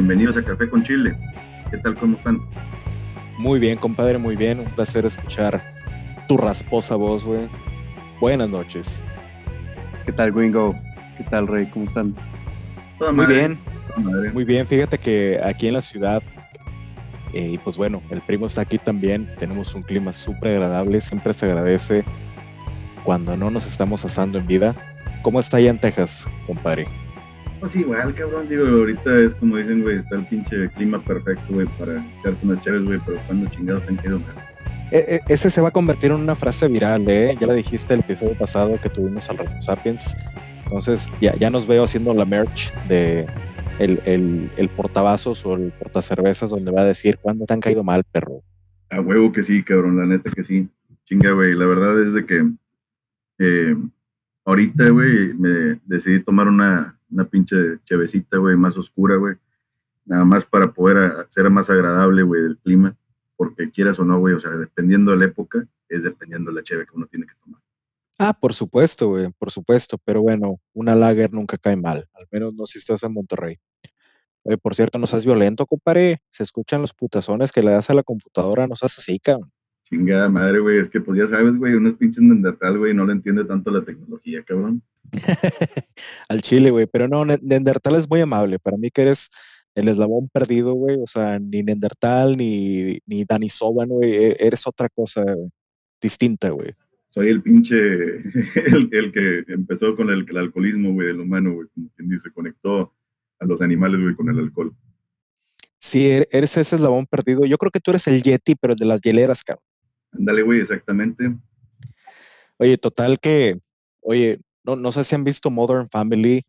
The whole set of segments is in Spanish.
Bienvenidos a Café con Chile. ¿Qué tal? ¿Cómo están? Muy bien, compadre, muy bien. Un placer escuchar tu rasposa voz, güey. Buenas noches. ¿Qué tal, Gringo? ¿Qué tal, Rey? ¿Cómo están? muy bien. Muy bien. Fíjate que aquí en la ciudad, eh, y pues bueno, el primo está aquí también. Tenemos un clima súper agradable. Siempre se agradece cuando no nos estamos asando en vida. ¿Cómo está allá en Texas, compadre? Pues igual, cabrón, digo, ahorita es como dicen, güey, está el pinche clima perfecto, güey, para echarte unas chaves, güey, pero cuando chingados te han quedado e, e, ese se va a convertir en una frase viral, ¿eh? Ya la dijiste el episodio pasado que tuvimos al Reto Sapiens. Entonces, ya, ya nos veo haciendo la merch de el, el, el portavasos o el portacervezas donde va a decir cuándo te han caído mal, perro. A huevo que sí, cabrón, la neta que sí. Chinga, güey, la verdad es de que eh, ahorita, güey, me decidí tomar una, una pinche chevecita, güey, más oscura, güey. Nada más para poder hacer más agradable, güey, el clima. Porque quieras o no, güey, o sea, dependiendo de la época, es dependiendo de la cheve que uno tiene que tomar. Ah, por supuesto, güey, por supuesto. Pero bueno, una lager nunca cae mal. Al menos no si estás en Monterrey. Oye, por cierto, no seas violento, compadre. Se escuchan los putazones que le das a la computadora, no seas así, cabrón. Chingada madre, güey. Es que, pues ya sabes, güey, uno es pinche Nendertal, güey, no le entiende tanto la tecnología, cabrón. Al chile, güey. Pero no, Nendertal es muy amable. Para mí que eres el eslabón perdido, güey. O sea, ni Nendertal, ni, ni Soban, güey. E-, eres otra cosa distinta, güey. Soy el pinche, el, el, que empezó con el, el alcoholismo, güey, del humano, güey. Como quien dice, conectó a los animales, güey, con el alcohol. Sí, er-, eres ese eslabón perdido. Yo creo que tú eres el Yeti, pero de las hieleras, cabrón. Ándale, güey, exactamente. Oye, total que, oye, no, no sé si han visto Modern Family.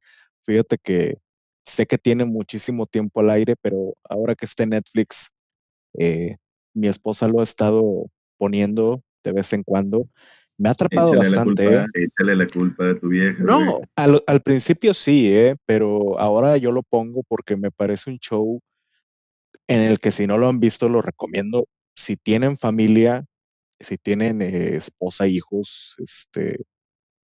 Fíjate que sé que tiene muchísimo tiempo al aire, pero ahora que está en Netflix, eh, mi esposa lo ha estado poniendo de vez en cuando. Me ha atrapado bastante. La culpa, ¿eh? Échale la culpa a tu vieja. No, al, al, principio sí, ¿eh? pero ahora yo lo pongo porque me parece un show en el que si no lo han visto, lo recomiendo. Si tienen familia, si tienen eh, esposa, hijos, este,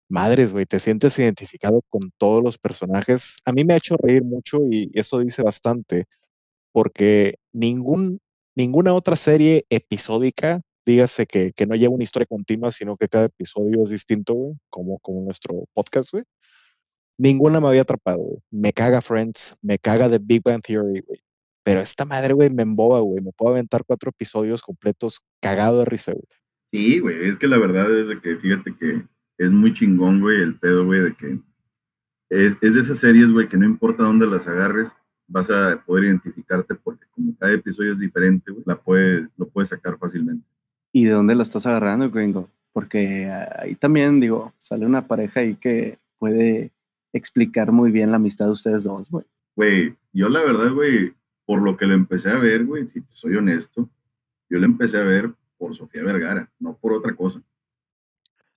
madres, güey, te sientes identificado con todos los personajes. A mí me ha hecho reír mucho y eso dice bastante, porque ningún, ninguna otra serie episódica, dígase que, que no lleva una historia continua, sino que cada episodio es distinto, güey, como, como nuestro podcast, güey. Ninguna me había atrapado, güey. Me caga Friends, me caga The Big Bang Theory, güey. Pero esta madre, güey, me emboba, güey. Me puedo aventar cuatro episodios completos cagado de risa, güey. Sí, güey, es que la verdad es que fíjate que es muy chingón, güey, el pedo, güey, de que es, es de esas series, güey, que no importa dónde las agarres, vas a poder identificarte porque como cada episodio es diferente, güey, la puedes, lo puedes sacar fácilmente. ¿Y de dónde la estás agarrando, gringo? Porque ahí también, digo, sale una pareja ahí que puede explicar muy bien la amistad de ustedes dos, güey. Güey, yo la verdad, güey, por lo que lo empecé a ver, güey, si te soy honesto, yo lo empecé a ver por Sofía Vergara, no por otra cosa.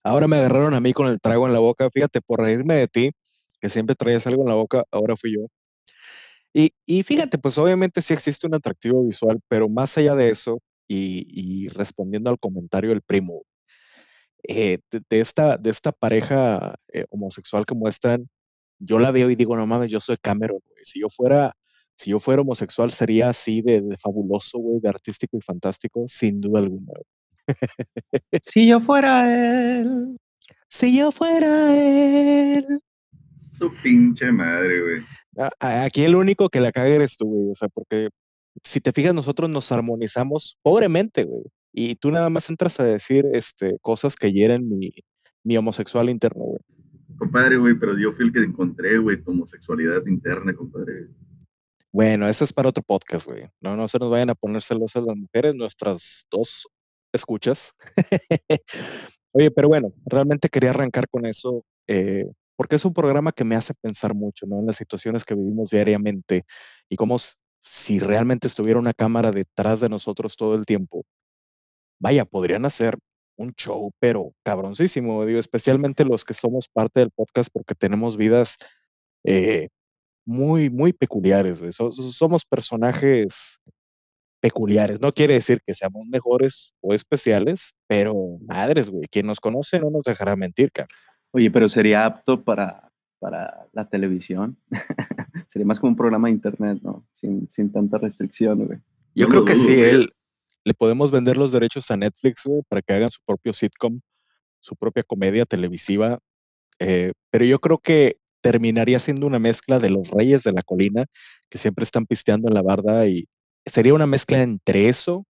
Ahora me agarraron a mí con el trago en la boca, fíjate, por reírme de ti, que siempre traías algo en la boca, ahora fui yo. Y, y fíjate, pues obviamente sí existe un atractivo visual, pero más allá de eso, y, respondiendo al comentario del primo, eh, de, esta, de esta pareja eh, homosexual que muestran, yo la veo y digo, no mames, yo soy Cameron. Si yo fuera si yo fuera homosexual sería así de, fabuloso, güey, de artístico y fantástico, sin duda alguna. Si yo fuera él. Si yo fuera él. Su pinche madre, güey. Aquí el único que la caga eres tú, güey. O sea, porque si te fijas, nosotros nos armonizamos pobremente, güey. Y tú nada más entras a decir este, cosas que hieren mi, mi homosexual interno, güey. Compadre, güey, pero yo fui el que encontré, güey, tu homosexualidad interna, compadre. Bueno, eso es para otro podcast, güey. No, no se nos vayan a poner celosas las mujeres, nuestras dos escuchas. Oye, pero bueno, realmente quería arrancar con eso, eh, porque es un programa que me hace pensar mucho, ¿no? En las situaciones que vivimos diariamente y como si realmente estuviera una cámara detrás de nosotros todo el tiempo. Vaya, podrían hacer un show, pero cabroncísimo, digo, especialmente los que somos parte del podcast porque tenemos vidas eh, muy, muy peculiares, somos personajes peculiares. No quiere decir que seamos mejores o especiales, pero madres, güey. Quien nos conoce no nos dejará mentir, cara. Oye, pero sería apto para para la televisión. Sería más como un programa de internet, ¿no? Sin, sin tanta restricción, güey. Yo No creo que dudo, sí, güey. él le podemos vender los derechos a Netflix, güey, para que hagan su propio sitcom, su propia comedia televisiva. eh, pero yo creo que terminaría siendo una mezcla de los Reyes de la Colina, que siempre están pisteando en la barda, y sería una mezcla entre eso,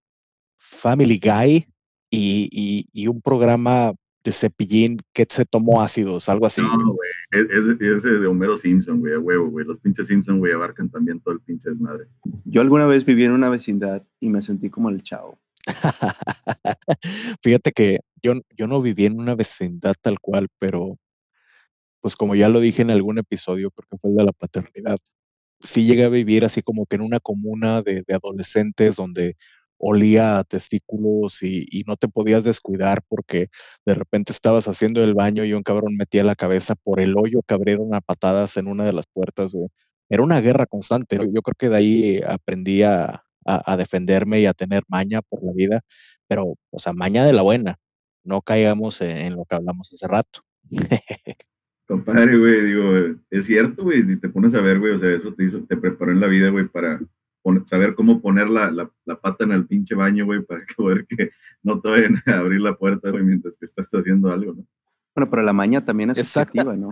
Family Guy y, y- y un programa de cepillín que se tomó ácidos, algo así. No, güey. Es, es- ese de Homero Simpson, güey, a huevo, güey. Los pinches Simpson, güey, abarcan también todo el pinche desmadre. Yo alguna vez viví en una vecindad y me sentí como el chavo. Fíjate que yo, yo no viví en una vecindad tal cual, pero pues como ya lo dije en algún episodio, creo que fue el de la paternidad, sí llegué a vivir así como que en una comuna de, de adolescentes donde olía a testículos y, y no te podías descuidar porque de repente estabas haciendo el baño y un cabrón metía la cabeza por el hoyo que abrieron a patadas en una de las puertas, güey. Era una guerra constante. Yo creo que de ahí aprendí a, a- a defenderme y a tener maña por la vida, pero, o sea, maña de la buena. No caigamos en, en lo que hablamos hace rato. Compadre, güey, digo, es cierto, güey, si te pones a ver, güey, o sea, eso te hizo, te preparó en la vida, güey, para saber cómo poner la, la, la pata en el pinche baño, güey, para que poder que no te vayan a abrir la puerta, güey, mientras que estás haciendo algo, ¿no? Bueno, pero la maña también es subjetiva, ¿no?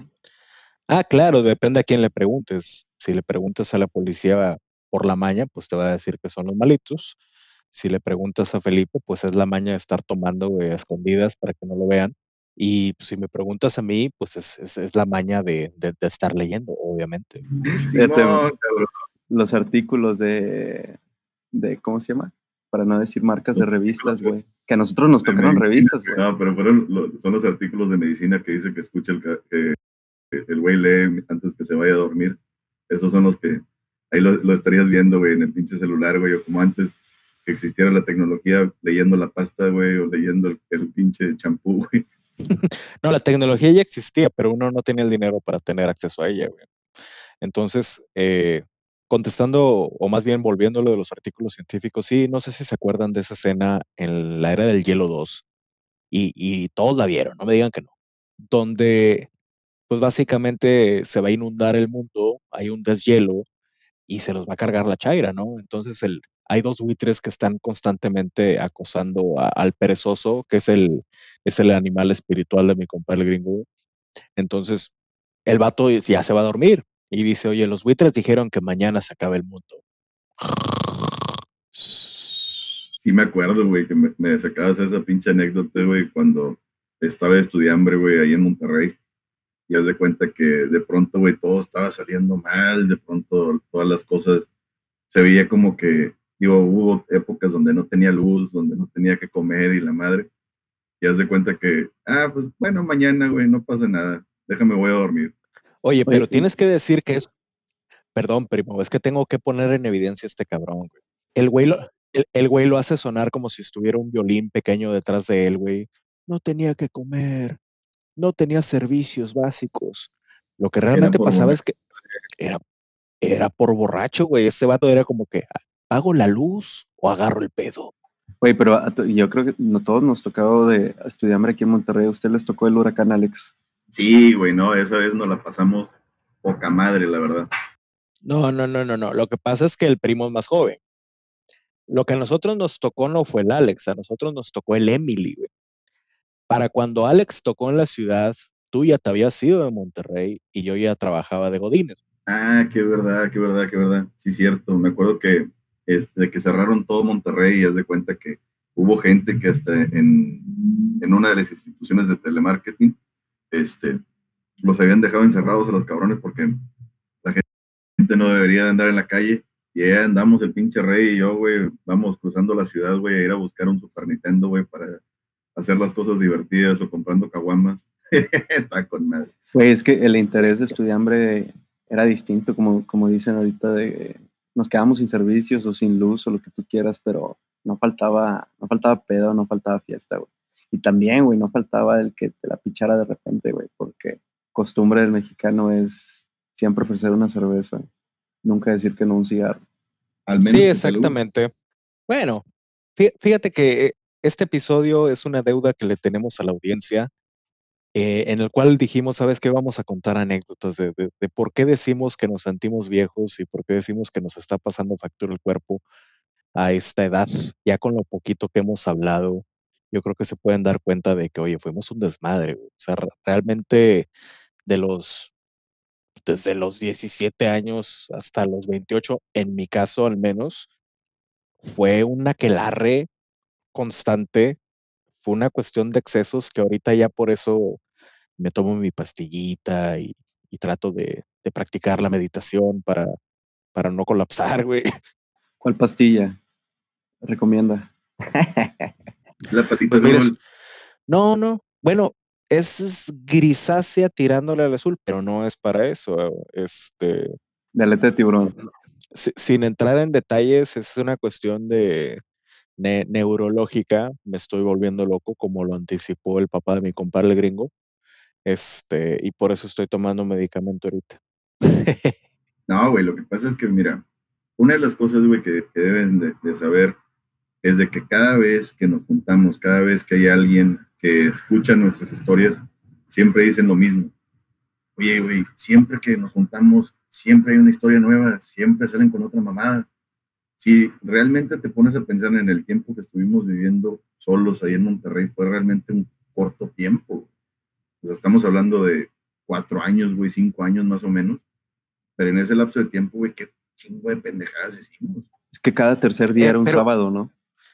Ah, claro, depende a quién le preguntes. Si le preguntas a la policía por la maña, pues te va a decir que son los malitos. Si le preguntas a Felipe, pues es la maña de estar tomando güey, a escondidas para que no lo vean. Y pues, si me preguntas a mí, pues es, es- es la maña de, de- de estar leyendo, obviamente. Simón. Los artículos de, de, ¿cómo se llama? Para no decir marcas de Los revistas, güey. Que a nosotros nos tocaron medicina, revistas, güey. No, pero fueron, lo- son los artículos de medicina que dice que escucha el, que el güey lee antes que se vaya a dormir. Esos son los que ahí lo, lo estarías viendo, güey, en el pinche celular, güey, o como antes que existiera la tecnología, leyendo la pasta, güey, o leyendo el, el pinche champú, güey. No, la tecnología ya existía, pero uno no tenía el dinero para tener acceso a ella. Entonces, eh, contestando, o más bien volviendo a lo de los artículos científicos, sí, no sé si se acuerdan de esa escena en la era del hielo 2, y, y todos la vieron, no me digan que no, donde, pues básicamente se va a inundar el mundo, hay un deshielo y se los va a cargar la chaira, ¿no? Entonces, el, hay dos buitres que están constantemente acosando al perezoso, que es el, es el animal espiritual de mi compadre gringo. Entonces, el vato ya se va a dormir y dice, oye, los buitres dijeron que mañana se acaba el mundo. Sí me acuerdo, güey, que me, sacabas esa pinche anécdota, güey, cuando estaba de estudiambre, güey, ahí en Monterrey. Y haz de cuenta que de pronto, güey, todo estaba saliendo mal, de pronto todas las cosas se veía como que, digo, hubo épocas donde no tenía luz, donde no tenía que comer y la madre. Y haz de cuenta que, ah, pues bueno, mañana, güey, no pasa nada, déjame, voy a dormir. Oye, pero tienes que decir que es, perdón, primo, es que tengo que poner en evidencia a este cabrón, güey. El güey lo, el, el güey lo hace sonar como si estuviera un violín pequeño detrás de él, güey. No tenía que comer, no tenía servicios básicos. Lo que realmente pasaba borracho. es que era, era por borracho, güey. Este vato era como que, ¿pago la luz o agarro el pedo? Güey, pero a to- yo creo que no todos nos tocó de estudiambre aquí en Monterrey. A usted les tocó el huracán Alex. Sí, güey, no, esa vez nos la pasamos poca madre, la verdad. No, no, no, no, no. Lo que pasa es que el primo es más joven. Lo que a nosotros nos tocó no fue el Alex, a nosotros nos tocó el Emily, güey. Para cuando Alex tocó en la ciudad, tú ya te habías ido de Monterrey y yo ya trabajaba de Godínez. Ah, qué verdad, qué verdad, qué verdad. Sí, cierto. Me acuerdo que este, que cerraron todo Monterrey y haz de cuenta que hubo gente que hasta en, en una de las instituciones de telemarketing este, los habían dejado encerrados a los cabrones porque la gente no debería de andar en la calle. Y ahí andamos el pinche rey y yo, güey, vamos cruzando la ciudad, güey, a ir a buscar un Super Nintendo, güey, para hacer las cosas divertidas o comprando caguamas. Está con madre. Güey, es que el interés de estudiambre era distinto, como, como dicen ahorita, de nos quedamos sin servicios o sin luz o lo que tú quieras, pero no faltaba, no faltaba pedo, no faltaba fiesta, güey. Y también, güey, no faltaba el que te la pichara de repente, güey, porque costumbre del mexicano es siempre ofrecer una cerveza, nunca decir que no un cigarro. Al menos Sí, exactamente. Bueno, fí- fíjate que este episodio es una deuda que le tenemos a la audiencia. Eh, en el cual dijimos, ¿sabes qué? Vamos a contar anécdotas de, de, por qué decimos que nos sentimos viejos y por qué decimos que nos está pasando factura el cuerpo a esta edad. Ya con lo poquito que hemos hablado, yo creo que se pueden dar cuenta de que, oye, fuimos un desmadre. O sea, realmente de los, desde los 17 años hasta los 28, en mi caso al menos, fue una aquelarre constante, fue una cuestión de excesos que ahorita ya por eso me tomo mi pastillita y, y trato de, de, practicar la meditación para, para no colapsar, güey. ¿Cuál pastilla recomienda? La patita Pues azul. no, no, bueno, es, es grisácea tirándole al azul, pero no es para eso. Este, De aleta de tiburón. si- sin entrar en detalles, es una cuestión de ne- neurológica. Me estoy volviendo loco, como lo anticipó el papá de mi compadre el gringo. Este, y por eso estoy tomando medicamento ahorita. No, güey, lo que pasa es que, mira, una de las cosas, güey, que, que deben de, de saber es de que cada vez que nos juntamos, cada vez que hay alguien que escucha nuestras historias, siempre dicen lo mismo. Oye, güey, siempre que nos juntamos, siempre hay una historia nueva, siempre salen con otra mamada. Si realmente te pones a pensar en el tiempo que estuvimos viviendo solos ahí en Monterrey, fue realmente un corto tiempo. O sea, estamos hablando de cuatro años, güey, cinco años más o menos. Pero en ese lapso de tiempo, güey, qué chingo de pendejadas hicimos. Es que cada tercer día Eh, era un pero- sábado, ¿no?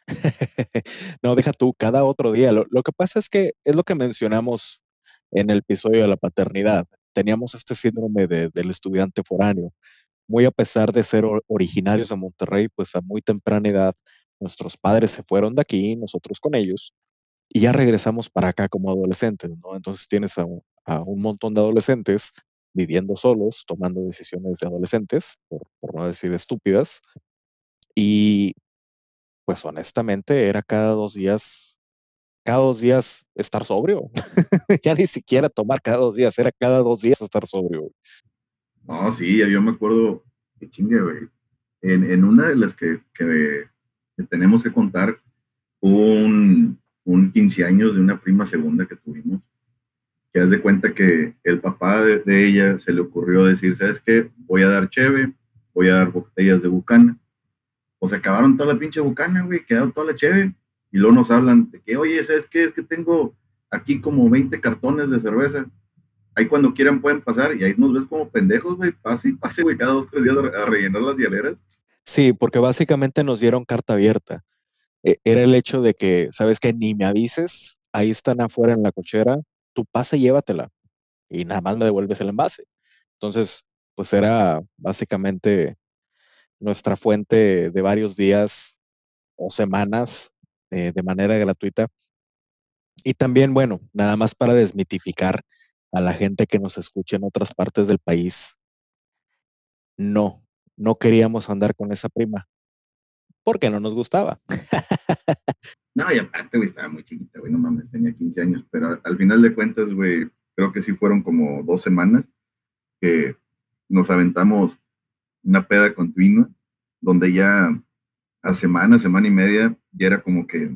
no, deja tú, cada otro día. Lo, lo que pasa es que es lo que mencionamos en el episodio de la paternidad. Teníamos este síndrome de- del estudiante foráneo. Muy a pesar de ser or- originarios de Monterrey, pues a muy temprana edad nuestros padres se fueron de aquí, nosotros con ellos, y ya regresamos para acá como adolescentes, ¿no? Entonces tienes a, un- a un montón de adolescentes viviendo solos, tomando decisiones de adolescentes, por, por no decir estúpidas, y pues honestamente era cada dos días, cada dos días estar sobrio. ya ni siquiera tomar cada dos días, era cada dos días estar sobrio. No, sí, yo me acuerdo, que chingue, güey. En, en una de las que, que- que tenemos que contar, hubo un, un 15 años de una prima segunda que tuvimos, que haz de cuenta que el papá de, ella se le ocurrió decir, ¿sabes qué? Voy a dar cheve, voy a dar botellas de bucana. O se acabaron toda la pinche bucana, güey, quedó toda la cheve. Y luego nos hablan de que, oye, ¿sabes qué? Es que tengo aquí como 20 cartones de cerveza ahí cuando quieran pueden pasar y ahí nos ves como pendejos, güey, pase y pase, güey, cada dos, tres días a rellenar las hieleras. Sí, porque básicamente nos dieron carta abierta. E- Era el hecho de que, ¿sabes qué? Ni me avises, ahí están afuera en la cochera, tú pasa y llévatela y nada más me devuelves el envase. Entonces, pues era básicamente nuestra fuente de varios días o semanas eh, de manera gratuita. Y también, bueno, nada más para desmitificar a la gente que nos escucha en otras partes del país, no, no queríamos andar con esa prima porque no nos gustaba. No, y aparte, güey, estaba muy chiquita, güey, no mames, tenía 15 años, pero al, al final de cuentas, güey, creo que sí fueron como dos semanas que nos aventamos una peda continua, donde ya a semana, semana y media, ya era como que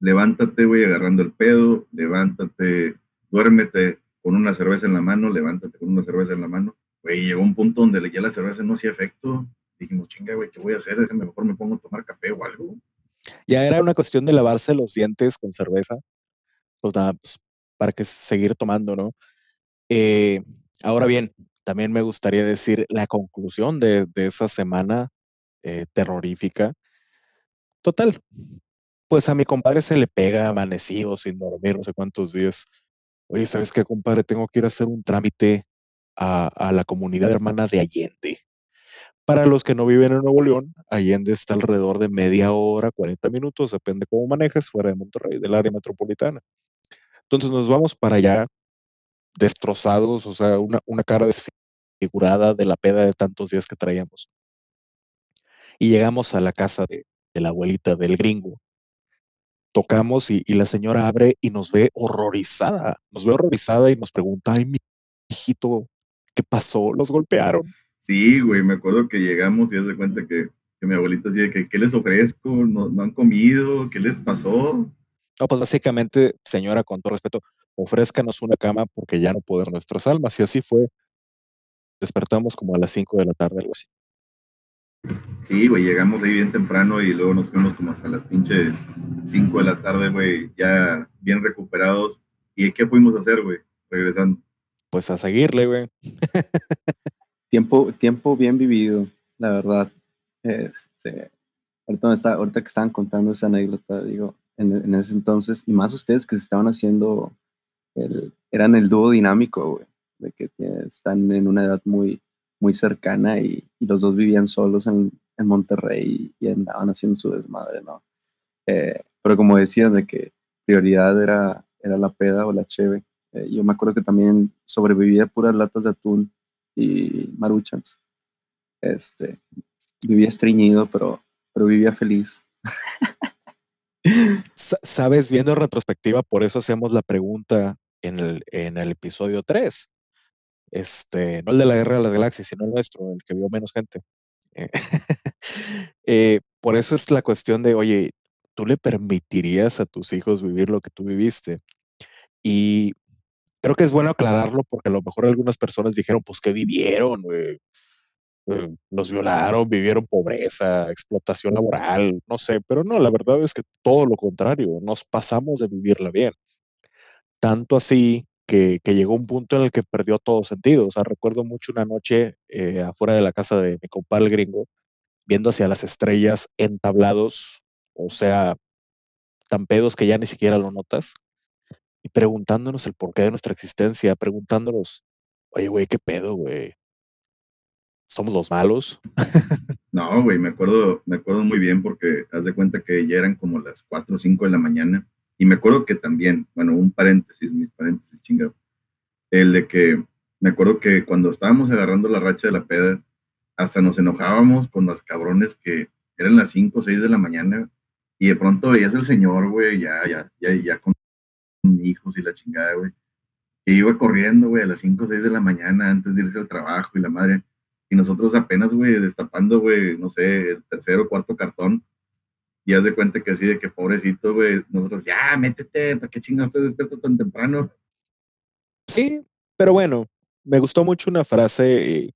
levántate, güey, agarrando el pedo, levántate, duérmete con una cerveza en la mano, levántate con una cerveza en la mano. Güey, llegó un punto donde ya la cerveza no hacía efecto. Dijimos, chinga, güey, ¿qué voy a hacer? Déjame, mejor me pongo a tomar café o algo. Ya era una cuestión de lavarse los dientes con cerveza, pues nada, pues, para que seguir tomando, ¿no? Eh, ahora bien, también me gustaría decir la conclusión de, de esa semana eh, terrorífica. Total, pues a mi compadre se le pega amanecido, sin dormir, no sé cuántos días. Oye, ¿sabes qué, compadre? Tengo que ir a hacer un trámite a, a la comunidad hermana de Allende. Para los que no viven en Nuevo León, Allende está alrededor de media hora, 40 minutos, depende cómo manejes, fuera de Monterrey, del área metropolitana. Entonces nos vamos para allá destrozados, o sea, una, una cara desfigurada de la peda de tantos días que traíamos. Y llegamos a la casa de, de la abuelita del gringo. Tocamos y, y la señora abre y nos ve horrorizada, nos ve horrorizada y nos pregunta, ay, mi hijito, ¿qué pasó? ¿Los golpearon? Sí, güey, me acuerdo que llegamos y haz de cuenta que, que mi abuelita decía que, ¿qué les ofrezco? ¿No, no han comido? ¿Qué les pasó? No, pues básicamente, señora, con todo respeto, ofrézcanos una cama porque ya no pueden nuestras almas. Y así fue. Despertamos como a las 5 de la tarde, algo así. Sí, güey, llegamos ahí bien temprano y luego nos fuimos como hasta las pinches 5 de la tarde, güey, ya bien recuperados. ¿Y qué fuimos a hacer, güey? Regresando. Pues a seguirle, güey. tiempo, tiempo bien vivido, la verdad. Este, ahorita, está, ahorita que estaban contando esa anécdota, digo, en, ese entonces, y más ustedes que se estaban haciendo, el, eran el dúo dinámico, güey, de que están en una edad muy, muy cercana y, los dos vivían solos en, Monterrey y, andaban haciendo su desmadre, ¿no? Eh, pero como decían, de que prioridad era, era la peda o la cheve. Eh, yo me acuerdo que también sobrevivía puras latas de atún y maruchans. Este, vivía estreñido, pero, pero vivía feliz. Sabes, viendo retrospectiva, por eso hacemos la pregunta en el, en el episodio 3 este, no el de la Guerra de las Galaxias, sino el nuestro, el que vio menos gente. Eh, eh, por eso es la cuestión de, oye, ¿tú le permitirías a tus hijos vivir lo que tú viviste? Y creo que es bueno aclararlo porque a lo mejor algunas personas dijeron, pues que vivieron. Eh, violaron, vivieron pobreza, explotación laboral, no sé, pero no, la verdad es que todo lo contrario, nos pasamos de vivirla bien. Tanto así que, llegó un punto en el que perdió todo sentido. O sea, recuerdo mucho una noche eh, afuera de la casa de mi compadre gringo, viendo hacia las estrellas entablados, o sea, tan pedos que ya ni siquiera lo notas, y preguntándonos el porqué de nuestra existencia, preguntándonos, oye, güey, ¿qué pedo, güey? ¿Somos los malos? No, güey, me acuerdo, me acuerdo muy bien porque haz de cuenta que ya eran como las 4 o 5 de la mañana y me acuerdo que también, bueno, un paréntesis, mis paréntesis chingado, el de que me acuerdo que cuando estábamos agarrando la racha de la peda, hasta nos enojábamos con los cabrones que eran las 5 o 6 de la mañana y de pronto veías el señor, güey, ya, ya, ya, ya con hijos y la chingada, güey, que iba corriendo, güey, a las 5 o 6 de la mañana antes de irse al trabajo y la madre. Y nosotros apenas, güey, destapando, güey, no sé, el tercer o cuarto cartón y haz de cuenta que así de que pobrecito, güey, nosotros, ya, métete, ¿para qué chingados te despierto tan temprano? Sí, pero bueno, me gustó mucho una frase,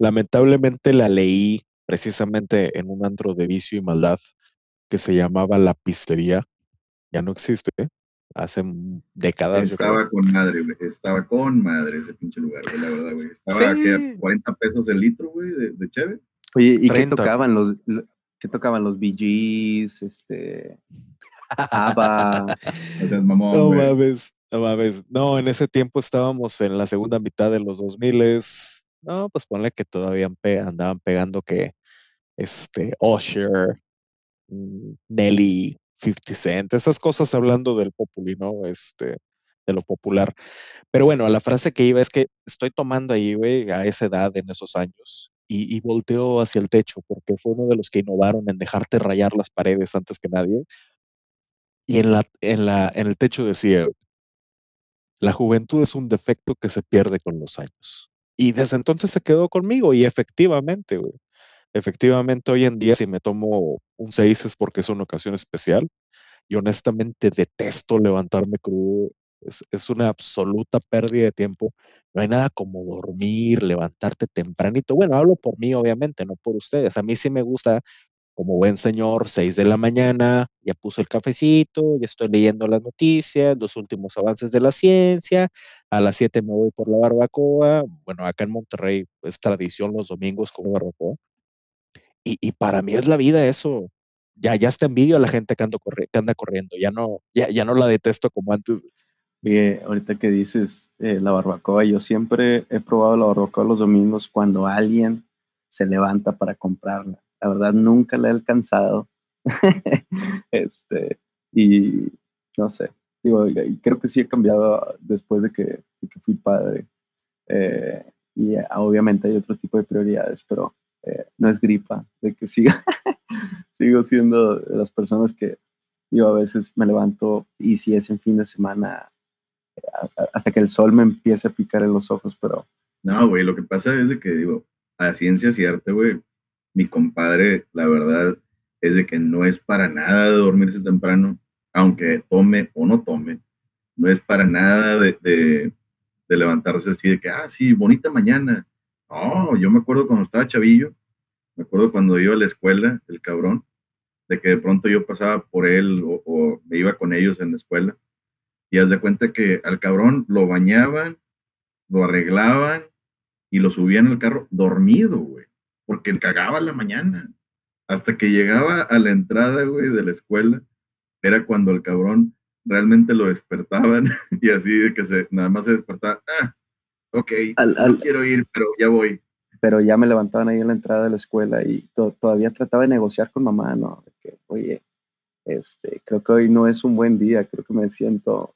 lamentablemente la leí precisamente en un antro de vicio y maldad que se llamaba La Pistería, ya no existe, hace décadas. Estaba con madre, güey, estaba con madre ese pinche lugar, güey, la verdad, güey. Estaba sí. 40 pesos el litro, güey, de, de cheve. Oye, ¿y qué tocaban los, que tocaban los Bee este, ABBA. no mames, no mames. No, en ese tiempo estábamos en la segunda mitad de los 2000 No, pues ponle que todavía andaban pegando que este Usher, mm, Nelly, 50 Cent, esas cosas hablando del populi, ¿no? Este, de lo popular. Pero bueno, la frase que iba es que estoy tomando ahí, güey, a esa edad, en esos años, y, volteó hacia el techo porque fue uno de los que innovaron en dejarte rayar las paredes antes que nadie. Y en, la, en, la, en el techo decía, la juventud es un defecto que se pierde con los años. Y desde entonces se quedó conmigo y efectivamente, efectivamente hoy en día si me tomo un 6 es porque es una ocasión especial y honestamente detesto levantarme crudo es, una absoluta pérdida de tiempo. No hay nada como dormir, levantarte tempranito. Bueno, hablo por mí, obviamente, no por ustedes. A mí sí me gusta, como buen señor, 6 de la mañana, ya puse el cafecito, ya estoy leyendo las noticias, los últimos avances de la ciencia. A las 7 me voy por la barbacoa. Bueno, acá en Monterrey es tradición los domingos con barbacoa. Y, y para mí es la vida eso ya, ya está envidio a la gente que, ando que anda corriendo, ya no, ya, ya no la detesto como antes. Oye, ahorita que dices eh, la barbacoa, yo siempre he probado la barbacoa los domingos cuando alguien se levanta para comprarla. La verdad, nunca la he alcanzado. este, y no sé, digo, creo que sí he cambiado después de que, fui padre. Eh, y obviamente hay otro tipo de prioridades, pero eh, no es gripa, de que siga, sigo siendo de las personas que yo a veces me levanto y si es en fin de semana hasta que el sol me empiece a picar en los ojos, pero... No, güey, lo que pasa es de que, digo, a ciencia cierta, güey, mi compadre, la verdad, es de que no es para nada de dormirse temprano, aunque tome o no tome. no es para nada de, de, de levantarse así de que, ah, sí, bonita mañana. No, yo me acuerdo cuando estaba chavillo, me acuerdo cuando iba a la escuela, el cabrón, de que de pronto yo pasaba por él o, me iba con ellos en la escuela y haz de cuenta que al cabrón lo bañaban, lo arreglaban y lo subían al carro dormido, güey, porque él cagaba la mañana. Hasta que llegaba a la entrada, güey, de la escuela, era cuando el cabrón realmente lo despertaban y así de que nada más se despertaba, ah, ok, Al- no al- quiero ir, pero ya voy. pero ya me levantaban ahí en la entrada de la escuela y to- todavía trataba de negociar con mamá, ¿no? De que, oye, este, creo que hoy no es un buen día, creo que me siento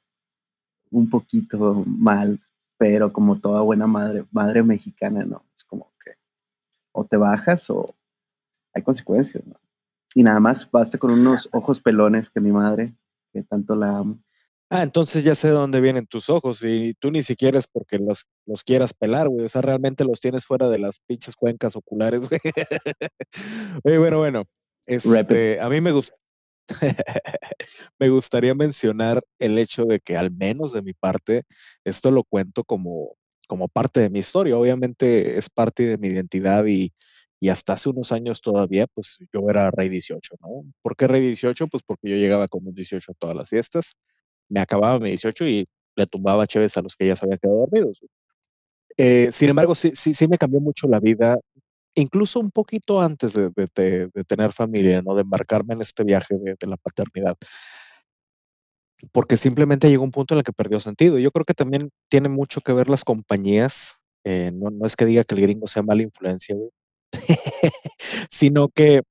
un poquito mal, pero como toda buena madre, madre mexicana, ¿no? Es como que o te bajas o hay consecuencias, ¿no? Y nada más basta con unos ojos pelones que mi madre, que tanto la amo. Ah, entonces ya sé de dónde vienen tus ojos y tú ni siquiera es porque los, los quieras pelar, güey. O sea, realmente los tienes fuera de las pinches cuencas oculares, güey. Oye, bueno, bueno. Este, a mí me gusta. me gustaría mencionar el hecho de que al menos de mi parte, esto lo cuento como, como parte de mi historia. Obviamente es parte de mi identidad y, y hasta hace unos años todavía, pues yo era Rey 18, ¿no? ¿Por qué Rey 18? Pues porque yo llegaba con un 18 a todas las fiestas, me acababa mi 18 y le tumbaba chéves a los que ya se habían quedado dormidos. Eh, sin embargo, sí, sí, sí me cambió mucho la vida, incluso un poquito antes de, tener familia, ¿no? De embarcarme en este viaje de, de la paternidad, porque simplemente llegó un punto en el que perdió sentido. Yo creo que también tiene mucho que ver las compañías, eh, no, no es que diga que el gringo sea mala influencia, güey, sino que,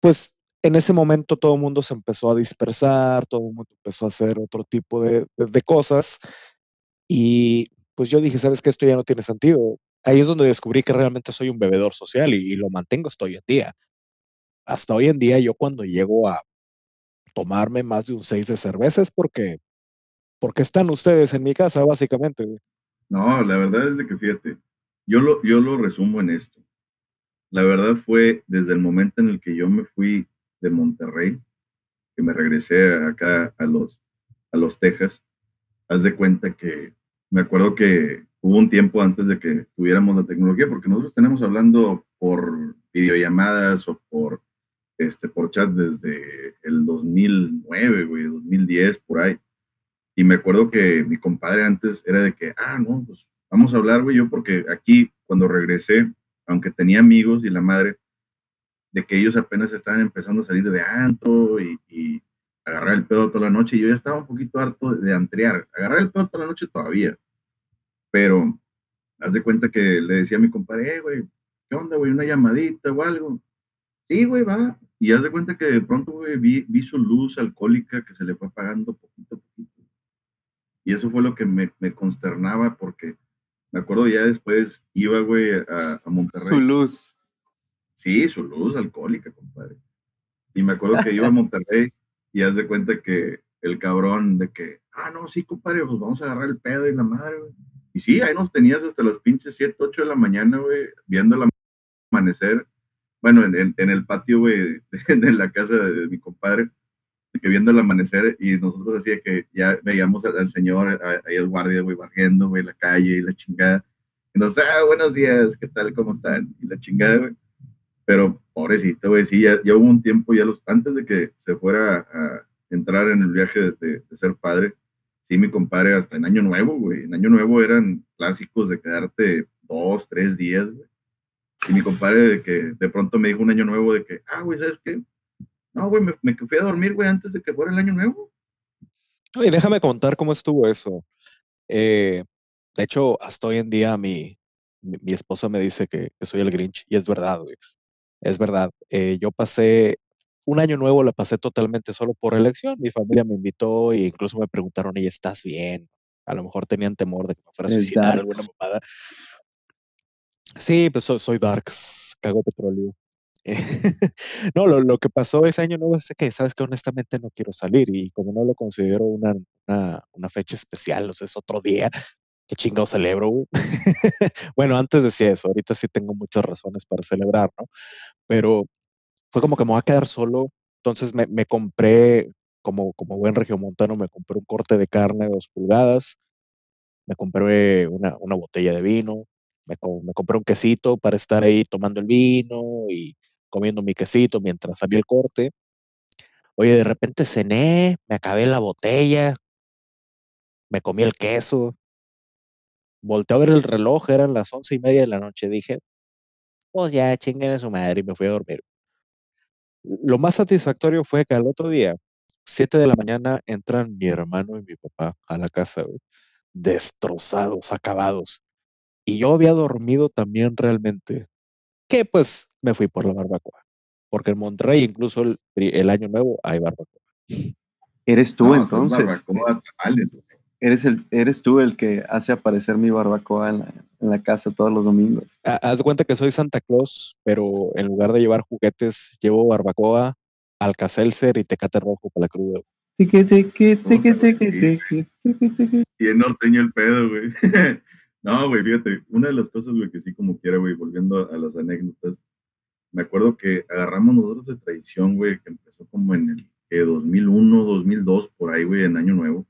pues, en ese momento todo el mundo se empezó a dispersar, todo el mundo empezó a hacer otro tipo de, de- cosas y pues yo dije, ¿sabes qué? Esto ya no tiene sentido. Ahí es donde descubrí que realmente soy un bebedor social y, lo mantengo hasta hoy en día. Hasta hoy en día yo cuando llego a tomarme más de un seis de cervezas porque, porque están ustedes en mi casa, básicamente. No, la verdad es de que fíjate, yo lo, yo lo resumo en esto. La verdad fue desde el momento en el que yo me fui de Monterrey, que me regresé acá a los, a los Texas, haz de cuenta que me acuerdo que hubo un tiempo antes de que tuviéramos la tecnología, porque nosotros tenemos hablando por videollamadas o por, este, por chat desde el 2009, güey, 2010, por ahí. Y me acuerdo que mi compadre antes era de que, ah, no, pues vamos a hablar, güey, yo porque aquí cuando regresé, aunque tenía amigos y la madre, de que ellos apenas estaban empezando a salir de antro y, y agarrar el pedo toda la noche, y yo ya estaba un poquito harto de antrear, agarrar el pedo toda la noche todavía, pero haz de cuenta que le decía a mi compadre, eh, güey, ¿qué onda, güey? Una llamadita o algo. Sí, güey, va. Y haz de cuenta que de pronto, güey, vi, vi su luz alcohólica que se le fue apagando poquito a poquito. Y eso fue lo que me, me consternaba porque me acuerdo ya después iba, güey, a, a Monterrey. Su luz. Sí, su luz alcohólica, compadre. Y me acuerdo que iba a Monterrey y haz de cuenta que el cabrón de que, ah, no, sí, compadre, pues vamos a agarrar el pedo y la madre, güey. Y sí, ahí nos tenías hasta las pinches 7, 8 de la mañana, güey, viendo el amanecer. Bueno, en, el patio, güey, de, la casa de, mi compadre, que viendo el amanecer y nosotros de que ya veíamos al, al señor, ahí el guardia, güey, barriendo, güey, la calle y la chingada. Y nos, ah, buenos días, ¿qué tal? ¿Cómo están? Y la chingada, güey pero pobrecito, güey, sí, ya, ya, hubo un tiempo, ya los, antes de que se fuera a entrar en el viaje de, ser padre, sí, mi compadre, hasta en Año Nuevo, güey, en Año Nuevo eran clásicos de quedarte dos, tres días, güey. Y mi compadre, de que de pronto me dijo un Año Nuevo de que, ah, güey, ¿sabes qué? No, güey, me, fui a dormir, güey, antes de que fuera el Año Nuevo. Oye, déjame contar cómo estuvo eso. Eh, de hecho, hasta hoy en día mi, mi, esposa me dice que soy el Grinch, y es verdad, güey. Es verdad, eh, yo pasé un año nuevo, la pasé totalmente solo por elección. Mi familia me invitó e incluso me preguntaron, ¿y estás bien? A lo mejor tenían temor de que me fuera a suicidar alguna mamada. Sí, pues soy, soy Darks, cago petróleo. no, lo, lo, que pasó ese año nuevo es que, sabes que honestamente no quiero salir y como no lo considero una, una, una fecha especial, o sea, es otro día, qué chingado celebro, güey. bueno, antes decía eso, ahorita sí tengo muchas razones para celebrar, ¿no? Pero fue como que me voy a quedar solo, entonces me, compré como, como buen regiomontano, me compré un corte de carne de dos pulgadas, me compré una, una botella de vino, me compré un quesito para estar ahí tomando el vino y comiendo mi quesito mientras salía el corte. Oye, de repente cené, me acabé la botella, me comí el queso, volteé a ver el reloj, eran las once y media de la noche, dije, pues ya, chinguen a su madre y me fui a dormir. Lo más satisfactorio fue que al otro día, 7 de la mañana, entran mi hermano y mi papá a la casa, güey, destrozados, acabados. Y yo había dormido también realmente, que pues me fui por la barbacoa. Porque en Monterrey, incluso el, año nuevo, hay barbacoa. Eres tú No, entonces. barbacoa, tamales, güey. Eres, el, eres tú el que hace aparecer mi barbacoa en la, en la casa todos los domingos. Ha- Haz de cuenta que soy Santa Claus, pero en lugar de llevar juguetes, llevo barbacoa, alcacelser y tecate rojo para la cruda. Tiqui. Y es norteño el pedo, güey. no, güey, fíjate, una de las cosas, güey, que sí como quiera, güey, volviendo a, a las anécdotas, me acuerdo que agarramos nosotros de tradición, güey, que empezó como en el que 2001, 2002, por ahí, güey, en Año Nuevo.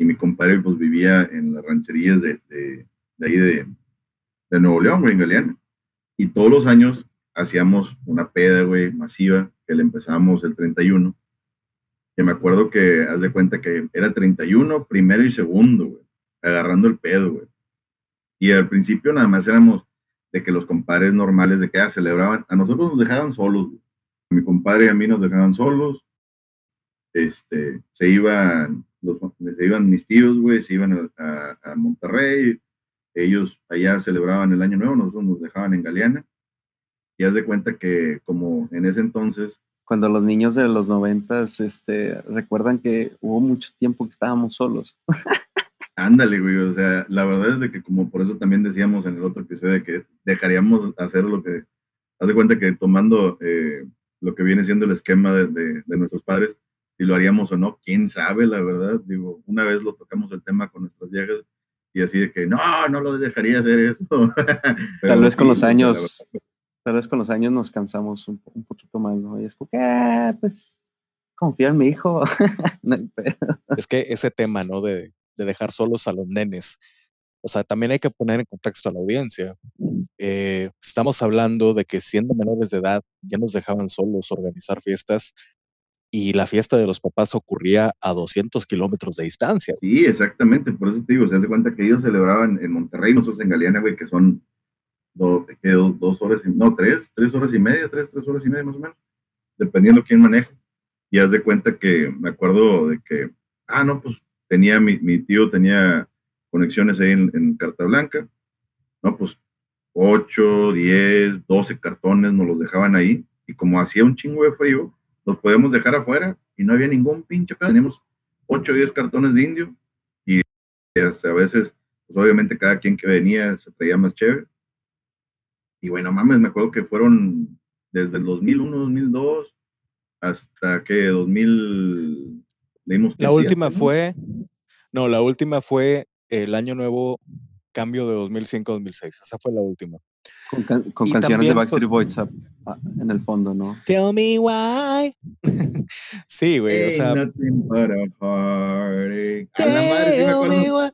Y mi compadre, pues, vivía en las rancherías de, de, de ahí de, de Nuevo León, güey, en Galeana. Y todos los años hacíamos una peda, güey, masiva, que le empezábamos el 31. Que me acuerdo que, haz de cuenta que era 31, primero y segundo, güey, agarrando el pedo, güey. Y al principio nada más éramos de que los compadres normales de que ah, celebraban, a nosotros nos dejaban solos, güey. Mi compadre y a mí nos dejaban solos. Este, se iban, los, se iban mis tíos, güey, se iban a, a- Monterrey, ellos allá celebraban el año nuevo, nosotros nos dejaban en Galeana. Y haz de cuenta que como en ese entonces, Cuando los niños de los noventas este, recuerdan que hubo mucho tiempo que estábamos solos. ándale, güey, o sea, la verdad es de que como por eso también decíamos en el otro episodio de que dejaríamos hacer lo que, haz de cuenta que tomando eh, lo que viene siendo el esquema de, de- de nuestros padres, si lo haríamos o no, quién sabe, la verdad, digo, una vez lo tocamos el tema con nuestras viejas y así de que no, no lo dejaría hacer eso. Tal vez con sí, los años, tal vez con los años nos cansamos un, po- un poquito más, ¿no? Y es como que, ah, pues, confía en mi hijo. No hay pedo. Es que ese tema, ¿no? De, de dejar solos a los nenes. O sea, también hay que poner en contexto a la audiencia. Eh, estamos hablando de que siendo menores de edad ya nos dejaban solos organizar fiestas y la fiesta de los papás ocurría a 200 kilómetros de distancia. Sí, exactamente, por eso te digo, se hace cuenta que ellos celebraban en Monterrey, nosotros en Galeana, güey, que son do- que do- dos horas, y, no, tres, tres horas y media, tres, tres horas y media más o menos, dependiendo quién maneja. Y haz de cuenta que me acuerdo de que, ah, no, pues tenía, mi, mi tío tenía conexiones ahí en, en Carta Blanca, no, pues 8, 10, 12 cartones nos los dejaban ahí, y como hacía un chingo de frío, los podíamos dejar afuera y no había ningún pinche acá. Teníamos 8 o 10 cartones de indio y hasta a veces, pues obviamente cada quien que venía se traía más chévere. Y bueno, mames, me acuerdo que fueron desde el 2001, 2002 hasta que 2000... leímos La última ¿no? fue, no, la última fue el año nuevo cambio de 2005-2006. Esa fue la última. Con, can- con canciones también, de Backstreet pues, Boys ah, ah, en el fondo, ¿no? Tell me why. sí, güey, o Ain't sea, nothing but a heartache. A la madre, sí me acuerdo.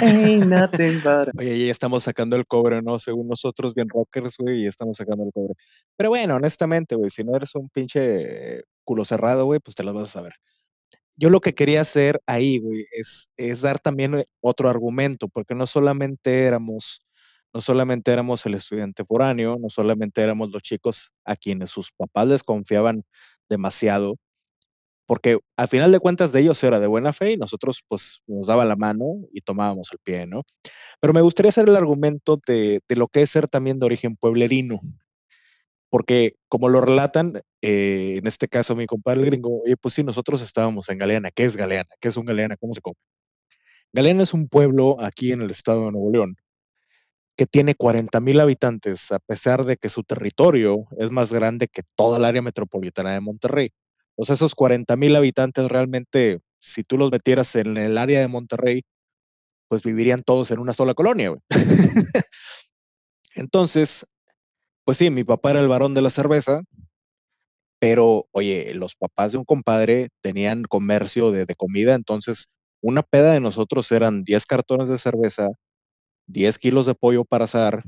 Ain't nothing but a- Oye, ya estamos sacando el cobre, ¿no? Según nosotros, bien rockers, güey, y estamos sacando el cobre. Pero bueno, honestamente, güey, si no eres un pinche culo cerrado, güey, pues te las vas a saber. Yo lo que quería hacer ahí, güey, es, es dar también otro argumento, porque no solamente éramos, no solamente éramos el estudiante foráneo, no solamente éramos los chicos a quienes sus papás les confiaban demasiado, porque al final de cuentas de ellos era de buena fe y nosotros pues nos daba la mano y tomábamos el pie, ¿no? Pero me gustaría hacer el argumento de, de lo que es ser también de origen pueblerino, porque como lo relatan, eh, en este caso mi compadre gringo, oye, pues sí, nosotros estábamos en Galeana. ¿Qué es Galeana? ¿Qué es un Galeana? ¿Cómo se come? Galeana es un pueblo aquí en el estado de Nuevo León que tiene 40 mil habitantes, a pesar de que su territorio es más grande que toda el área metropolitana de Monterrey. O sea, esos 40 mil habitantes realmente, si tú los metieras en el área de Monterrey, pues vivirían todos en una sola colonia. Entonces, pues sí, mi papá era el varón de la cerveza Pero, oye, los papás de un compadre tenían comercio de, de comida, entonces una peda de nosotros eran 10 cartones de cerveza, 10 kilos de pollo para asar,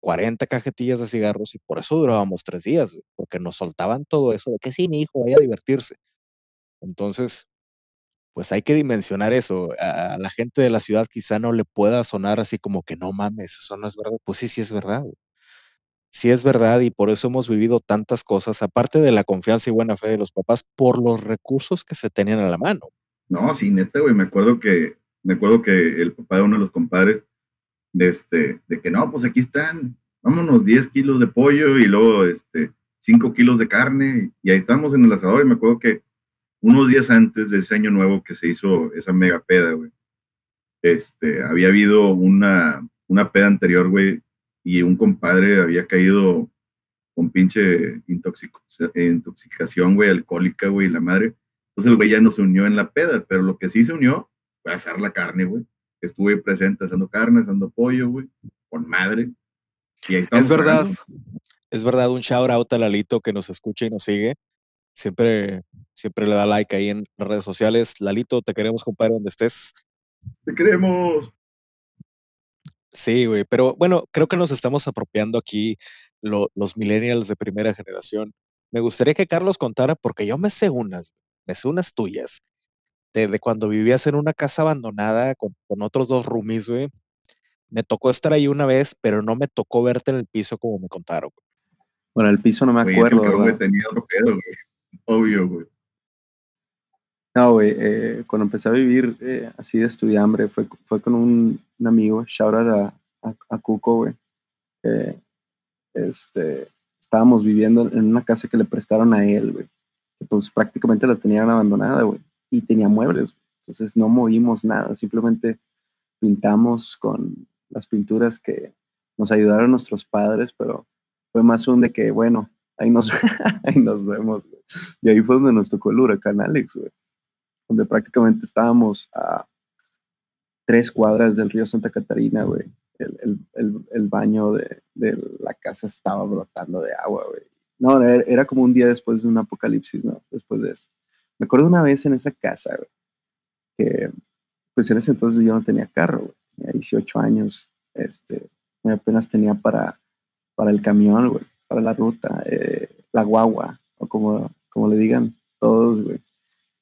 40 cajetillas de cigarros y por eso durábamos tres días, porque nos soltaban todo eso de que sí, mi hijo, vaya a divertirse. Entonces, pues hay que dimensionar eso. A, a la gente de la ciudad quizá no le pueda sonar así como que no mames, eso no es verdad. Pues sí, sí es verdad. güey. Sí es verdad y por eso hemos vivido tantas cosas, aparte de la confianza y buena fe de los papás, por los recursos que se tenían a la mano. No, sí, neta, güey, me acuerdo que, me acuerdo que el papá de uno de los compadres, de este, de que no, pues aquí están, vámonos, 10 kilos de pollo y luego, este, 5 kilos de carne, y ahí estamos en el asador, y me acuerdo que unos días antes de ese año nuevo que se hizo esa mega peda, güey, este, había habido una, una peda anterior, güey, y un compadre había caído con pinche intoxic- intoxicación, güey, alcohólica, güey, la madre. Entonces el güey ya no se unió en la peda, pero lo que sí se unió fue a asar la carne, güey. Estuve presente asando carne, asando pollo, güey, con madre. Y ahí estamos Es verdad, es verdad, un shout out a Lalito que nos escucha y nos sigue. Siempre, siempre le da like ahí en las redes sociales. Lalito, te queremos, compadre, donde estés. Te queremos. Sí, güey, pero bueno, creo que nos estamos apropiando aquí lo- los millennials de primera generación. Me gustaría que Carlos contara, porque yo me sé unas, me sé unas tuyas, de, de cuando vivías en una casa abandonada con, con otros dos roomies, güey. Me tocó estar ahí una vez, pero no me tocó verte en el piso como me contaron. güey. Bueno, el piso no me Güey, es que el acuerdo, tenía otro pedo, güey. Obvio, güey. No, güey, eh, cuando empecé a vivir eh, así de estudiambre, fue, fue con un, un amigo, shout out a, a, a Cuco, güey. que, este, estábamos viviendo en una casa que le prestaron a él, güey. que Pues prácticamente la tenían abandonada, güey. Y tenía muebles. Entonces no movimos nada, simplemente pintamos con las pinturas que nos ayudaron nuestros padres, pero fue más un de que, bueno, ahí nos, ahí nos vemos. Y ahí fue donde nos tocó el huracán Alex, güey donde prácticamente estábamos a tres cuadras del río Santa Catarina, güey. El, el, el, el baño de, de, la casa estaba brotando de agua, güey. No, era, era, como un día después de un apocalipsis, ¿no? Después de eso. Me acuerdo una vez en esa casa, güey, que pues en ese entonces yo no tenía carro, güey. Tenía 18 años, este, apenas tenía para, para el camión, güey, para la ruta, eh, la guagua, o como, como le digan todos, güey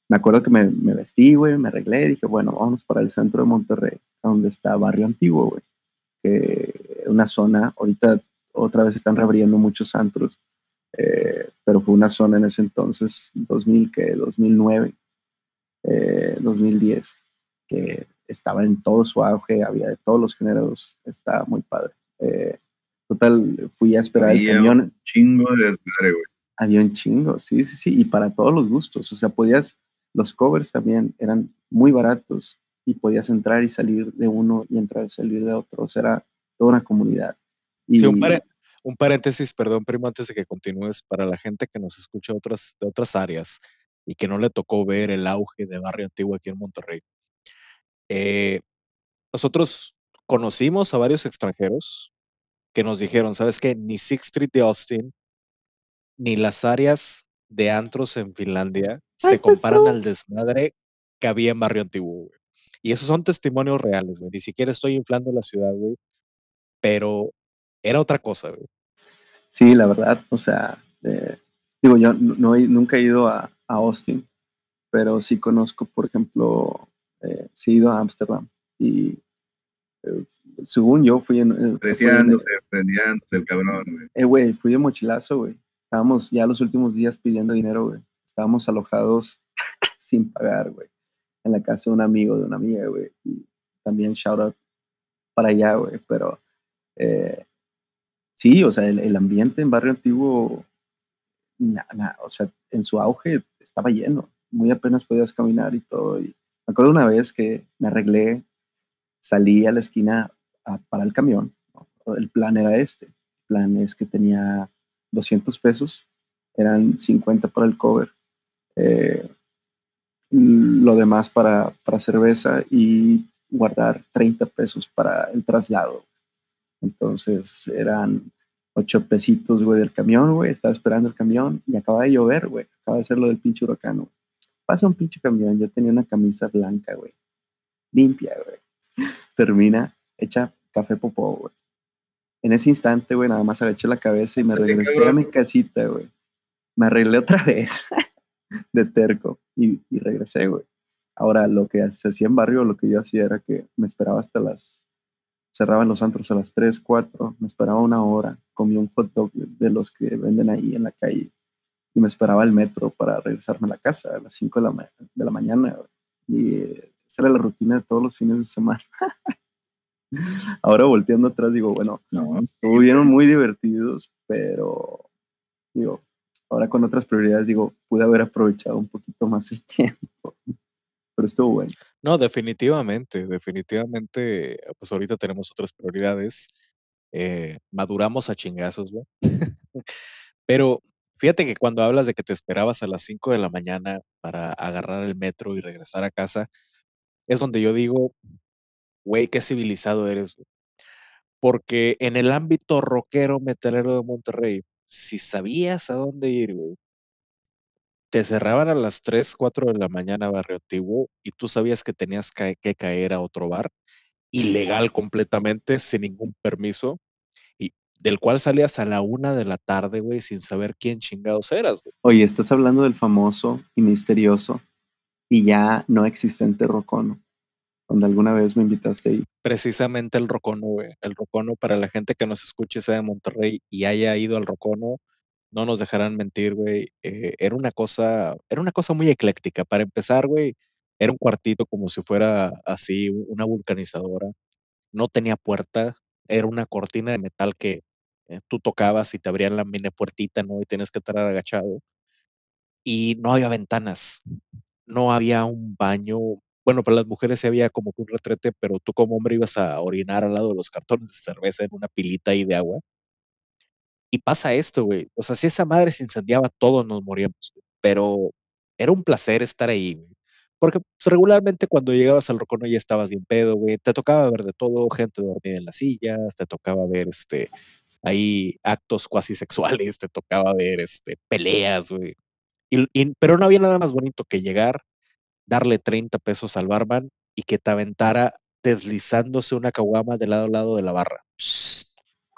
me acuerdo que me, me vestí, güey, me arreglé dije, bueno, vamos para el centro de Monterrey, donde está Barrio Antiguo, güey. Que una zona, ahorita otra vez están reabriendo muchos antros, eh, pero fue una zona en ese entonces, 2000, que 2009, eh, 2010, que estaba en todo su auge, había de todos los géneros, estaba muy padre. Eh, total, fui a esperar había el camión. Un chingo de desmadre, güey. Había un chingo, sí, sí, sí, y para todos los gustos, o sea, podías los covers también eran muy baratos y podías entrar y salir de uno y entrar y salir de otro. O sea, era toda una comunidad. Y Sí, un, par un, paréntesis, perdón, primo, antes de que continúes, para la gente que nos escucha otras, de otras áreas y que no le tocó ver el auge de Barrio Antiguo aquí en Monterrey. Eh, nosotros conocimos a varios extranjeros que nos dijeron, ¿sabes qué? Ni Sixth Street de Austin, ni las áreas de antros en Finlandia se comparan Jesús. al desmadre que había en Barrio Antiguo, güey. Y esos son testimonios reales, güey. Ni siquiera estoy inflando la ciudad, güey. Pero era otra cosa, güey. Sí, la verdad, o sea, eh, digo, yo no, he, nunca he ido a, a, Austin, pero sí conozco, por ejemplo, eh, sí he ido a Ámsterdam y eh, según yo fui en... Preciándose, prendiándose el cabrón, güey. Eh, güey, fui de mochilazo, güey. Estábamos ya los últimos días pidiendo dinero, güey. Estábamos alojados sin pagar, güey. En la casa de un amigo, de una amiga, güey. Y también shout out para allá, güey. Pero eh, sí, o sea, el, ambiente en Barrio Antiguo, na, o sea, en su auge estaba lleno. Muy apenas podías caminar y todo. Me acuerdo una vez que me arreglé, salí a la esquina para el camión. El plan era este. El plan es que tenía 200 pesos, eran 50 para el cover, eh, lo demás para, para, cerveza y guardar 30 pesos para el traslado. Entonces eran ocho pesitos, güey, del camión, güey. Estaba esperando el camión y acaba de llover, güey. Acaba de ser lo del pinche huracán, güey. Pasa un pinche camión. Yo tenía una camisa blanca, güey. Limpia, güey. Termina hecha café popó, güey. En ese instante, güey, nada más agaché la cabeza y me regresé a mi casita, güey. Me arreglé otra vez de terco y, y regresé, güey. Ahora, lo que se hacía en barrio, lo que yo hacía era que me esperaba hasta las cerraban los antros a las 3, 4, me esperaba una hora, comía un hot dog de los que venden ahí en la calle y me esperaba el metro para regresarme a la casa a las 5 de la, de la mañana. Y esa era la rutina de todos los fines de semana. Ahora volteando atrás digo, bueno, no, estuvieron muy divertidos, pero digo, ahora con otras prioridades digo, pude haber aprovechado un poquito más el tiempo pero estuvo bueno. No, definitivamente, definitivamente, pues ahorita tenemos otras prioridades. Eh, maduramos a chingazos, güey. pero fíjate que cuando hablas de que te esperabas a las 5 de la mañana para agarrar el metro y regresar a casa, es donde yo digo, güey, qué civilizado eres, güey. Porque en el ámbito rockero metalero de Monterrey, si sabías a dónde ir, güey, te cerraban a las 3, 4 de la mañana Barrio Antiguo y tú sabías que tenías que, caer a otro bar, ilegal completamente, sin ningún permiso, y del cual salías a la una de la tarde, güey, sin saber quién chingados eras, güey. Oye, estás hablando del famoso y misterioso y ya no existente Rocono, donde alguna vez me invitaste ahí. Precisamente el Rocono, güey. El Rocono, para la gente que nos escuche, sea de Monterrey y haya ido al Rocono, no nos dejarán mentir, güey. Eh, era una cosa, era una cosa muy ecléctica. Para empezar, güey, era un cuartito como si fuera así, una vulcanizadora. No tenía puerta, era una cortina de metal que eh, tú tocabas y te abrían la mini puertita, ¿no? Y tienes que estar agachado. Y no había ventanas, no había un baño. Bueno, para las mujeres sí había como un retrete, pero tú como hombre ibas a orinar al lado de los cartones de cerveza en una pilita ahí de agua. Y pasa esto, güey. O sea, si esa madre se incendiaba, todos nos moríamos. Pero era un placer estar ahí, güey. Porque pues, regularmente cuando llegabas al Rocono ya estabas bien pedo, güey. Te tocaba ver de todo, gente dormida en las sillas, te tocaba ver este ahí actos cuasi sexuales, te tocaba ver este peleas, güey. pero no había nada más bonito que llegar, darle 30 pesos al barman y que te aventara deslizándose una caguama de lado a lado de la barra.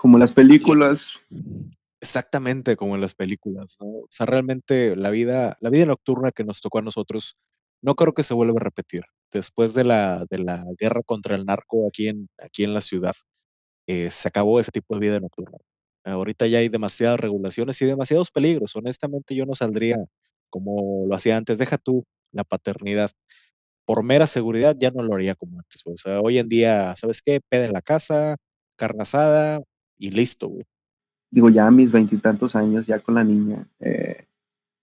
Como las películas. Exactamente como en las películas, ¿no? O sea, realmente la vida, la vida nocturna que nos tocó a nosotros, no creo que se vuelva a repetir. Después de la, de la guerra contra el narco aquí en, aquí en la ciudad, eh, se acabó ese tipo de vida nocturna. Ahorita ya hay demasiadas regulaciones y demasiados peligros. Honestamente, yo no saldría como lo hacía antes. Deja tú la paternidad. Por mera seguridad ya no lo haría como antes. O sea, hoy en día, ¿sabes qué? Pede en la casa, carne asada, y listo, güey. Digo, ya a mis veintitantos años, ya con la niña, eh,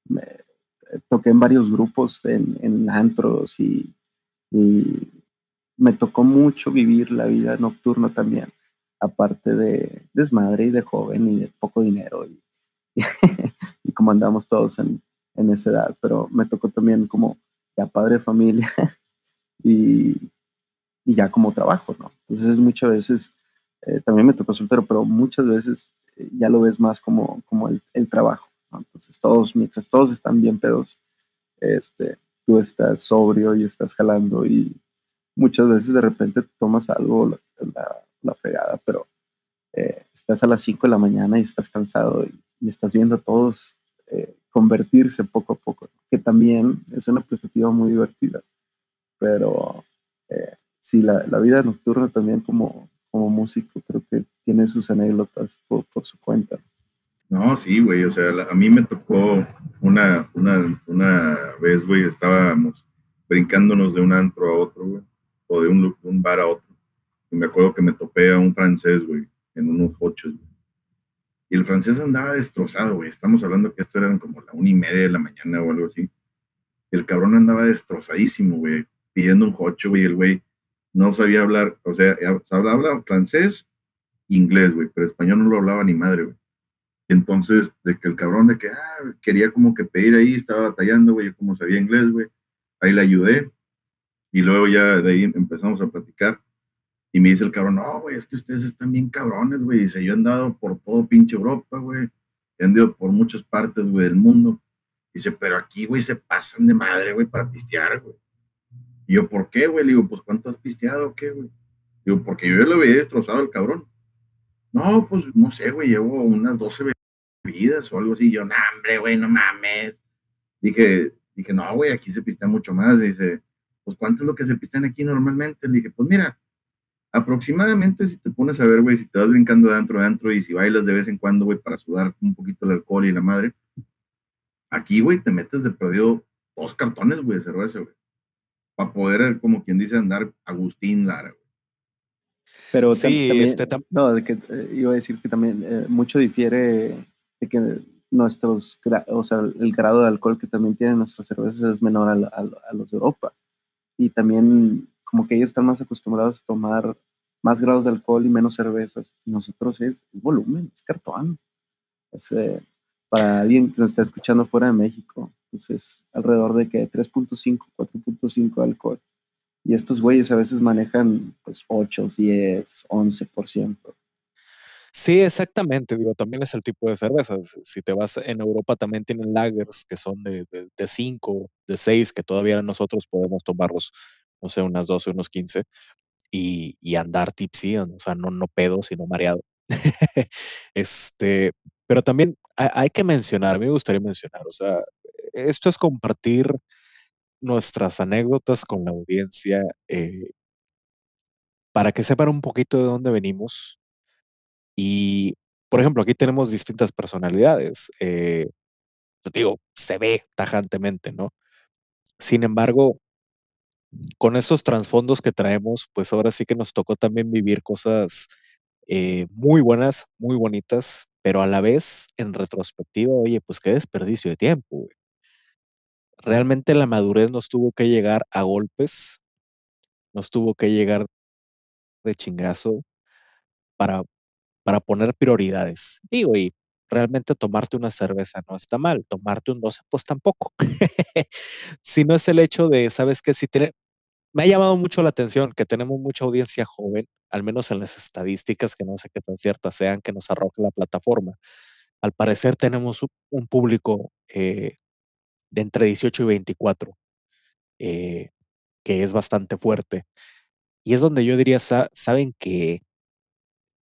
me, eh, toqué en varios grupos, en, en antros y, me tocó mucho vivir la vida nocturna también, aparte de desmadre y de joven y de poco dinero y, y como andamos todos en, en, esa edad, pero me tocó también como ya padre de familia y, y ya como trabajo, ¿no? Entonces muchas veces eh, también me tocó soltero, pero muchas veces eh, ya lo ves más como, como el, trabajo. Entonces, todos, mientras todos están bien pedos, este, tú estás sobrio y estás jalando y muchas veces de repente tomas algo, la, la, fregada, pero eh, estás a las 5 de la mañana y estás cansado y, estás viendo a todos convertirse poco a poco, que también es una perspectiva muy divertida. Pero sí, la, la, vida nocturna también como, como músico, creo que tiene sus anécdotas por, su cuenta. No, sí, güey, o sea, a mí me tocó una, una, una vez, güey, estábamos brincándonos de un antro a otro, güey, o de un, un, bar a otro. Y me acuerdo que me topé a un francés, güey, en unos coches, güey. Y el francés andaba destrozado, güey. Estamos hablando que esto eran como la una y media de la mañana o algo así. El cabrón andaba destrozadísimo, güey, pidiendo un coche, güey. El güey no sabía hablar, o sea, hablaba francés, inglés, güey, pero español no lo hablaba ni madre, güey. Entonces, de que el cabrón de que ah, quería como que pedir ahí, estaba batallando, güey, como sabía inglés, güey, ahí le ayudé. Y luego ya de ahí empezamos a platicar. Y me dice el cabrón, no, güey, es que ustedes están bien cabrones, güey. Dice, yo he andado por todo pinche Europa, güey. He andado por muchas partes, güey, del mundo. Dice, pero aquí, güey, se pasan de madre, güey, para pistear, güey. Y yo, ¿por qué, güey? Le digo, pues, ¿cuánto has pisteado qué, güey? Digo, porque yo lo había destrozado al cabrón. No, pues, no sé, güey, llevo unas 12 bebidas o algo así. Yo, no, hombre, güey, no mames. Dije, dije, no, güey, aquí se pistea mucho más. Dice, pues, ¿cuánto es lo que se pistean aquí normalmente? Le dije, pues, mira, aproximadamente si te pones a ver, güey, si te vas brincando de adentro adentro y si bailas de vez en cuando, güey, para sudar un poquito el alcohol y la madre, aquí, güey, te metes de perdido dos cartones, güey, de cerveza, güey, para poder, como quien dice, andar Agustín Lara. Pero sí, también, este no, de que eh, iba a decir que también eh, mucho difiere de que nuestros, o sea, el grado de alcohol que también tienen nuestras cervezas es menor a los de Europa. Y también como que ellos están más acostumbrados a tomar más grados de alcohol y menos cervezas. Nosotros es, volumen, es cartón. Eh, para alguien que nos está escuchando fuera de México, pues es alrededor de que 3.5, 4.5 de alcohol. Y estos güeyes a veces manejan pues 8, 10, 11%. Sí, exactamente. Digo, también es el tipo de cervezas. Si te vas en Europa, también tienen lagers que son de 5, de 6, que todavía nosotros podemos tomarlos no sé, unas 12, unos 15, y, y andar tipsy, o sea, no, no pedo, sino mareado. este, pero también hay, que mencionar, me gustaría mencionar, o sea, esto es compartir nuestras anécdotas con la audiencia eh, para que sepan un poquito de dónde venimos. Y, por ejemplo, aquí tenemos distintas personalidades. Eh, digo, se ve tajantemente, ¿no? Sin embargo, con esos trasfondos que traemos, pues ahora sí que nos tocó también vivir cosas eh, muy buenas, muy bonitas, pero a la vez, en retrospectiva, oye, pues qué desperdicio de tiempo. Realmente la madurez nos tuvo que llegar a golpes, nos tuvo que llegar de chingazo para, para poner prioridades. Digo, y realmente tomarte una cerveza no está mal, tomarte un 12 pues tampoco. si no es el hecho de, ¿sabes qué? Si tiene, me ha llamado mucho la atención que tenemos mucha audiencia joven, al menos en las estadísticas, que no sé qué tan ciertas sean, que nos arroja la plataforma. Al parecer tenemos un público eh, de entre 18 y 24, eh, que es bastante fuerte. Y es donde yo diría, saben que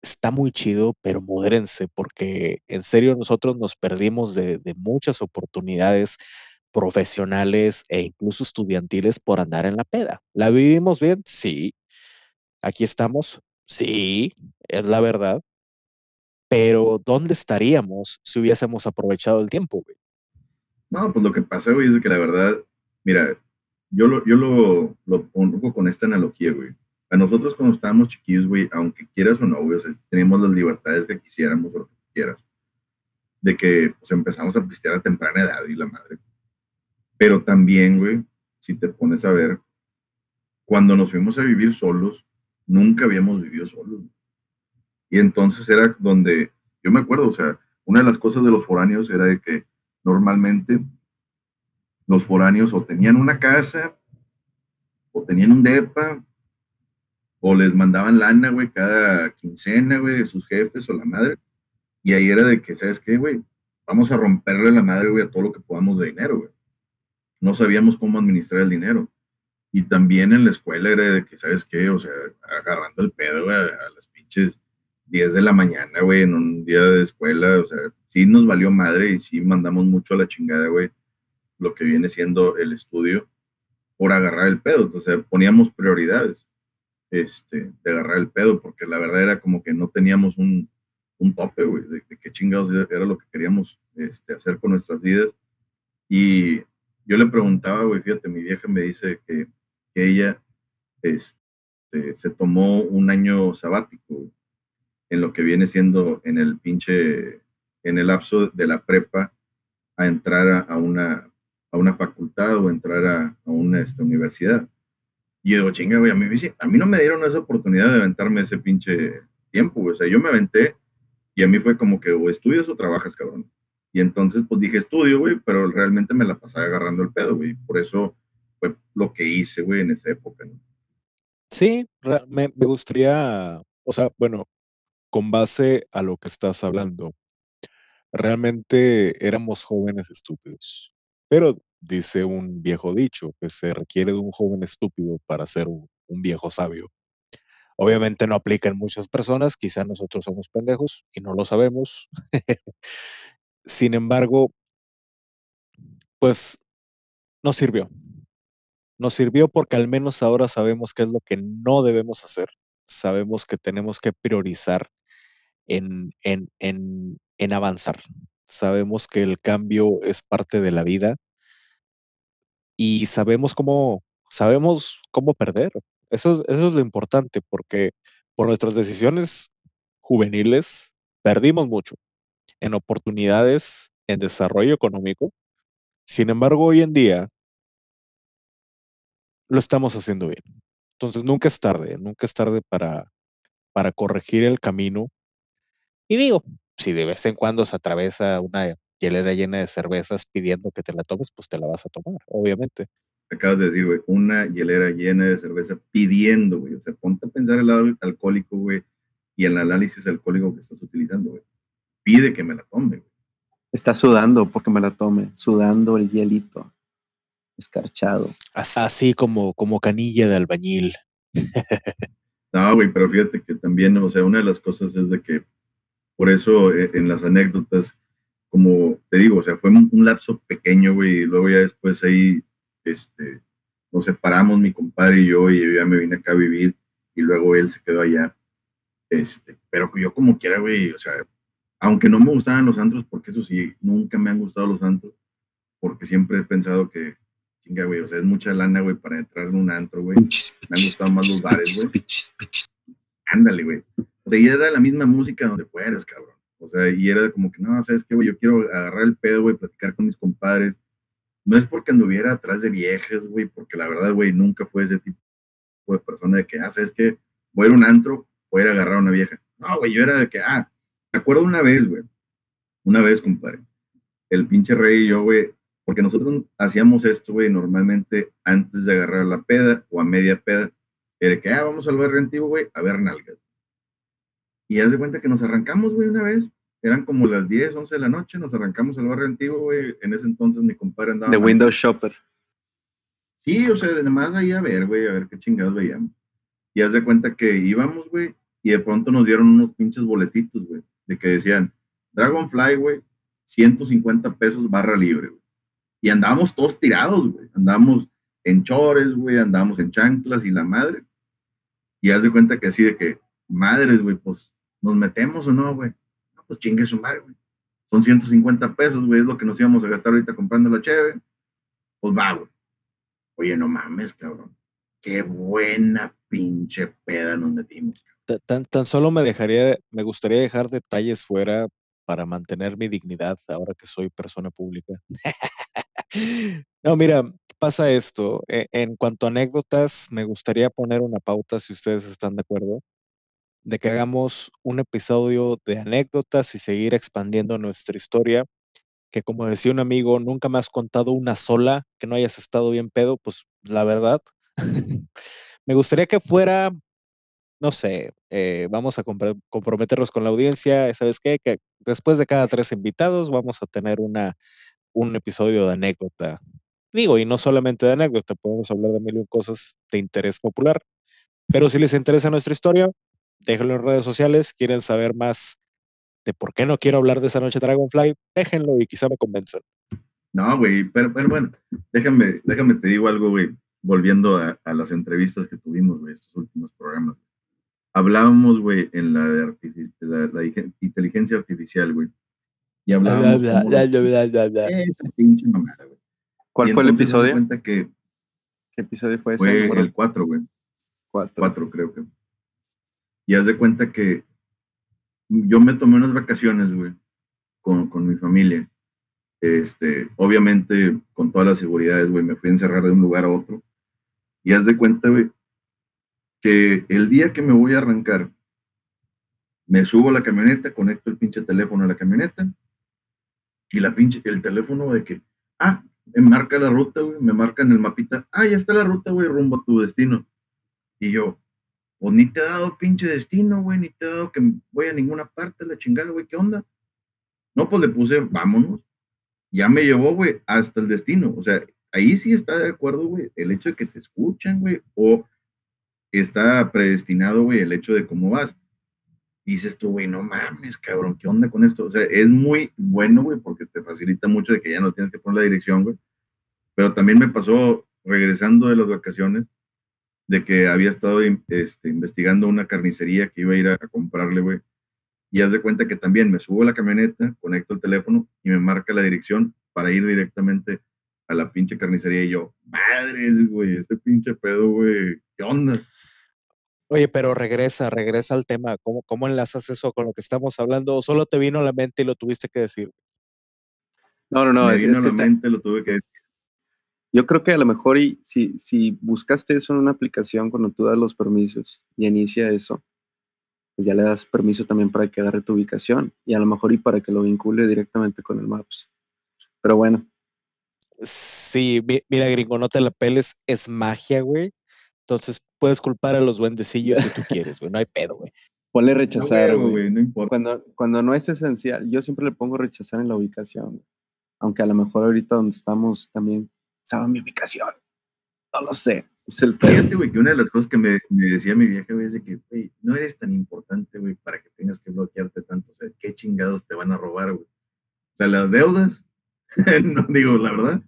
está muy chido, pero modérense, porque en serio nosotros nos perdimos de, de muchas oportunidades profesionales e incluso estudiantiles por andar en la peda. ¿La vivimos bien? Sí. Aquí estamos. Sí, es la verdad. Pero ¿dónde estaríamos si hubiésemos aprovechado el tiempo, güey? No, pues lo que pasa, güey, es que la verdad, mira, yo lo, yo lo, lo pongo con esta analogía, güey. A nosotros cuando estábamos chiquillos, güey, aunque quieras o no, güey, o teníamos las libertades que quisiéramos o lo que quieras, de que pues empezamos a pistear a temprana edad y la madre. Pero también, güey, si te pones a ver, cuando nos fuimos a vivir solos, nunca habíamos vivido solos. Y entonces era donde, yo me acuerdo, o sea, una de las cosas de los foráneos era de que normalmente los foráneos o tenían una casa, o tenían un depa, o les mandaban lana, güey, cada quincena, güey, sus jefes o la madre. Y ahí era de que, ¿sabes qué, güey? Vamos a romperle la madre, güey, a todo lo que podamos de dinero, güey no sabíamos cómo administrar el dinero. Y también en la escuela era de que, ¿sabes qué? O sea, agarrando el pedo, güey, a las pinches 10 de la mañana, güey, en un día de escuela, o sea, sí nos valió madre y sí mandamos mucho a la chingada, güey, lo que viene siendo el estudio por agarrar el pedo. O sea, poníamos prioridades este, de agarrar el pedo, porque la verdad era como que no teníamos un, un tope, güey, de, qué chingados era lo que queríamos este, hacer con nuestras vidas. Y yo le preguntaba, güey, fíjate, mi vieja me dice que, ella este, se tomó un año sabático en lo que viene siendo en el pinche, en el lapso de la prepa a entrar a, una, a una facultad o entrar a, una esta, universidad. Y yo digo, chinga, güey, a mí, a mí no me dieron esa oportunidad de aventarme ese pinche tiempo, güey. O sea, yo me aventé y a mí fue como que o estudias o trabajas, cabrón. Y entonces, pues dije estudio, güey, pero realmente me la pasaba agarrando el pedo, güey. Por eso fue lo que hice, güey, en esa época. Sí, me, me gustaría, o sea, bueno, con base a lo que estás hablando, realmente éramos jóvenes estúpidos. Pero dice un viejo dicho que se requiere de un joven estúpido para ser un, viejo sabio. Obviamente no aplica en muchas personas, quizá nosotros somos pendejos y no lo sabemos. Sin embargo, pues nos sirvió. Nos sirvió porque al menos ahora sabemos qué es lo que no debemos hacer. Sabemos que tenemos que priorizar en, en, en, en avanzar. Sabemos que el cambio es parte de la vida y sabemos cómo, sabemos cómo perder. Eso es, eso es lo importante porque por nuestras decisiones juveniles perdimos mucho en oportunidades, en desarrollo económico. Sin embargo, hoy en día lo estamos haciendo bien. Entonces, nunca es tarde, nunca es tarde para, para corregir el camino. Y digo, si de vez en cuando se atraviesa una hielera llena de cervezas pidiendo que te la tomes, pues te la vas a tomar, obviamente. Acabas de decir, güey, una hielera llena de cerveza pidiendo, güey. O sea, ponte a pensar el lado alcohólico, güey, y el análisis alcohólico que estás utilizando, güey. Pide que me la tome, güey. Está sudando porque me la tome, sudando el hielito, escarchado. As- Así como, como canilla de albañil. No, güey, pero fíjate que también, o sea, una de las cosas es de que, por eso eh, en las anécdotas, como te digo, o sea, fue un, un lapso pequeño, güey, y luego ya después ahí, este, nos separamos mi compadre y yo, y yo ya me vine acá a vivir, y luego él se quedó allá, este, pero yo como quiera, güey, o sea, aunque no me gustaban los antros, porque eso sí, nunca me han gustado los antros, porque siempre he pensado que, chinga, güey, o sea, es mucha lana, güey, para entrar en un antro, güey. Me han gustado más los bares, güey. Ándale, güey. Sea, y era la misma música donde fueras, cabrón. O sea, y era como que, no, ¿sabes qué, güey? Yo quiero agarrar el pedo, güey, platicar con mis compadres. No es porque anduviera atrás de viejas, güey, porque la verdad, güey, nunca fue ese tipo de persona de que, ah, ¿sabes qué? Voy a ir a un antro, voy a ir a agarrar a una vieja. No, güey, yo era de que, ah, me acuerdo una vez, güey. Una vez, compadre. El pinche rey y yo, güey, porque nosotros hacíamos esto, güey, normalmente antes de agarrar la peda o a media peda. Era que, ah, vamos al barrio antiguo, güey, a ver nalgas. Y haz de cuenta que nos arrancamos, güey, una vez. Eran como las 10, 11 de la noche, nos arrancamos al barrio antiguo, güey. En ese entonces mi compadre andaba. De Windows Shopper. Sí, o sea, además ahí a ver, güey, a ver qué chingados veíamos. Y haz de cuenta que íbamos, güey, y de pronto nos dieron unos pinches boletitos, güey, de que decían, Dragonfly, güey, 150 pesos barra libre, güey. Y andábamos todos tirados, güey. Andábamos en chores, güey, andábamos en chanclas y la madre. Y haz de cuenta que así de que, madres, güey, pues, ¿nos metemos o no, güey? No, pues chingue su madre, güey. Son 150 pesos, güey, es lo que nos íbamos a gastar ahorita comprando la cheve. Pues va, güey. Oye, no mames, cabrón. Qué buena pinche peda nos metimos. Ta- Tan, tan solo me dejaría, me gustaría dejar detalles fuera para mantener mi dignidad ahora que soy persona pública. No, mira, pasa esto. e- En cuanto a anécdotas, me gustaría poner una pauta, si ustedes están de acuerdo, de que hagamos un episodio de anécdotas y seguir expandiendo nuestra historia, que como decía un amigo, nunca me has contado una sola que no hayas estado bien pedo, pues la verdad. Me gustaría que fuera, no sé, eh, vamos a comprometernos con la audiencia, ¿sabes qué? Que después de cada tres invitados vamos a tener una, un episodio de anécdota. Digo, y no solamente de anécdota, podemos hablar de mil cosas de interés popular. Pero si les interesa nuestra historia, déjenlo en redes sociales. Quieren saber más de por qué no quiero hablar de esa noche Dragonfly, déjenlo y quizá me convenzan. No, güey, pero, pero bueno, déjame, déjame te digo algo, güey, volviendo a, a las entrevistas que tuvimos, güey, estos últimos programas. Hablábamos, güey, en la, de la, la ige- inteligencia artificial, güey. Y hablábamos esa pinche mamada, güey. ¿Cuál Y fue el episodio? cuenta que ¿Qué episodio fue ese? fue el 4, güey. cuatro. 4 creo que. Y haz de cuenta que yo me tomé unas vacaciones, güey, con, con mi familia. Este, obviamente, con todas las seguridades, güey, me fui a encerrar de un lugar a otro. Y haz de cuenta, güey, que el día que me voy a arrancar, me subo a la camioneta, conecto el pinche teléfono a la camioneta, y la pinche, el teléfono de que, ah, me marca la ruta, güey, me marca en el mapita, ah, ya está la ruta, güey, rumbo a tu destino. Y yo, Pues ni te he dado pinche destino, güey, ni te he dado que voy a ninguna parte, la chingada, güey, ¿qué onda? No, pues le puse, vámonos. Ya me llevó, güey, hasta el destino. O sea, ahí sí está de acuerdo, güey, el hecho de que te escuchan, güey, o está predestinado, güey, el hecho de cómo vas. dices tú, güey, no mames, cabrón, ¿qué onda con esto? O sea, es muy bueno, güey, porque te facilita mucho de que ya no tienes que poner la dirección, güey. Pero también me pasó regresando de las vacaciones, de que había estado este, investigando una carnicería que iba a ir a, comprarle, güey. Y haz de cuenta que también me subo a la camioneta, conecto el teléfono y me marca la dirección para ir directamente a la pinche carnicería. Y yo, madres, güey, este pinche pedo, güey, ¿qué onda? Oye, pero regresa, regresa al tema. ¿Cómo, ¿Cómo enlazas eso con lo que estamos hablando? ¿O solo te vino a la mente y lo tuviste que decir? No, no, no. Me vino a la mente, lo tuve que decir. Yo creo que a lo mejor y si, si buscaste eso en una aplicación cuando tú das los permisos y inicia eso, pues ya le das permiso también para que agarre tu ubicación y a lo mejor y para que lo vincule directamente con el Maps. Pero bueno. Sí, mira, gringo, no te la peles, es magia, güey. Entonces puedes culpar a los duendecillos si tú quieres, güey, no hay pedo, güey. Ponle rechazar, güey. No, importa. Cuando, cuando no es esencial, yo siempre le pongo rechazar en la ubicación. Aunque a lo mejor ahorita donde estamos también sabe mi ubicación. No lo sé. Es el Fíjate, güey, que una de las cosas que me, me decía mi vieja, güey, es de que, güey, no eres tan importante, güey, para que tengas que bloquearte tanto. O sea, ¿qué chingados te van a robar, güey? O sea, las deudas, no digo, la verdad.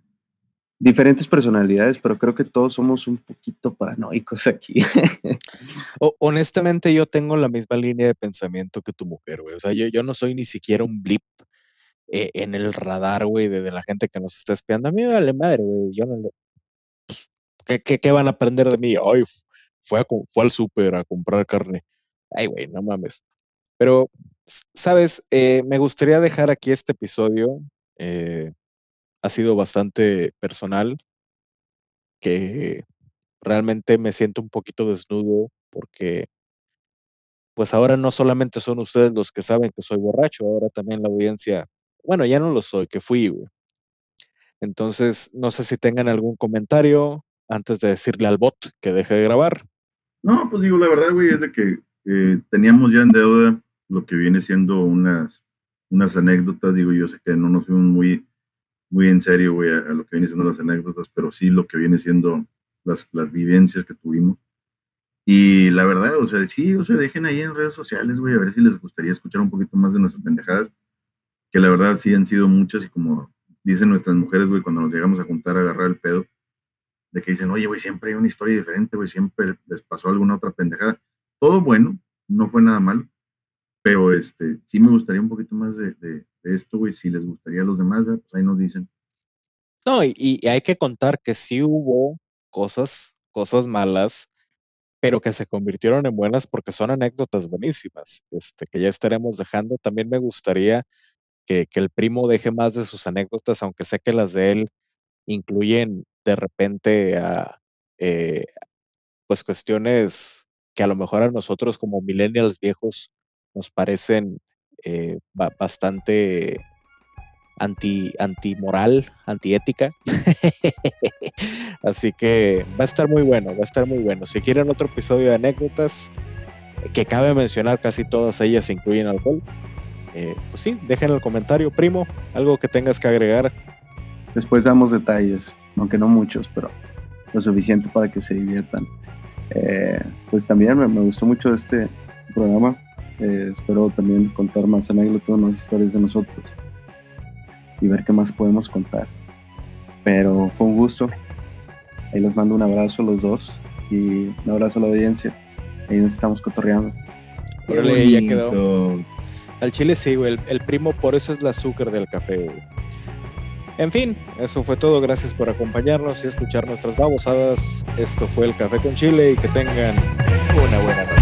Diferentes personalidades, pero creo que todos somos un poquito paranoicos aquí. honestamente, yo tengo la misma línea de pensamiento que tu mujer, güey. O sea, yo, yo no soy ni siquiera un blip eh, en el radar, güey, de, la gente que nos está espiando. A mí me vale madre, güey. Yo no le. Pues, ¿Qué, qué, van a aprender de mí? Ay, fue, fue al súper a comprar carne. Ay, güey, no mames. Pero, sabes, eh, me gustaría dejar aquí este episodio. Eh, ha sido bastante personal. Que realmente me siento un poquito desnudo porque pues ahora no solamente son ustedes los que saben que soy borracho, ahora también la audiencia bueno, ya no lo soy, que fui, güey. Entonces, no sé si tengan algún comentario antes de decirle al bot que deje de grabar. No, pues digo, la verdad, güey, es de que eh, teníamos ya en deuda lo que viene siendo unas, unas anécdotas. Digo, yo sé que no nos fuimos muy, muy en serio, güey, a, lo que viene siendo las anécdotas, pero sí lo que viene siendo las, las vivencias que tuvimos. Y la verdad, o sea, sí, o sea, dejen ahí en redes sociales, güey, a ver si les gustaría escuchar un poquito más de nuestras pendejadas que la verdad sí han sido muchas y como dicen nuestras mujeres, güey, cuando nos llegamos a juntar a agarrar el pedo, de que dicen, oye, güey, siempre hay una historia diferente, güey, siempre les pasó alguna otra pendejada. Todo bueno, no fue nada mal, pero este, sí me gustaría un poquito más de, de, esto, güey, si les gustaría a los demás, pues ahí nos dicen. No, y, y, hay que contar que sí hubo cosas, cosas malas, pero que se convirtieron en buenas porque son anécdotas buenísimas, este, que ya estaremos dejando. También me gustaría que, el primo deje más de sus anécdotas, aunque sé que las de él incluyen de repente a, eh, pues cuestiones que a lo mejor a nosotros como millennials viejos nos parecen eh, bastante anti, antimoral, antiética. Así que va a estar muy bueno, va a estar muy bueno. Si quieren otro episodio de anécdotas, que cabe mencionar, casi todas ellas incluyen alcohol. Eh, pues sí, dejen el comentario, primo, algo que tengas que agregar. Después damos detalles, aunque no muchos, pero lo suficiente para que se diviertan. Eh, pues también me, gustó mucho este, este programa. Eh, espero también contar más anécdotas, más historias de nosotros y ver qué más podemos contar. Pero fue un gusto. Ahí les mando un abrazo a los dos y un abrazo a la audiencia. Ahí nos estamos cotorreando. Órale, ya quedó. Al chile sí, güey. El, primo, por eso es el azúcar del café, güey. En fin, eso fue todo. Gracias por acompañarnos y escuchar nuestras babosadas. Esto fue el Café con Chile y que tengan una buena noche.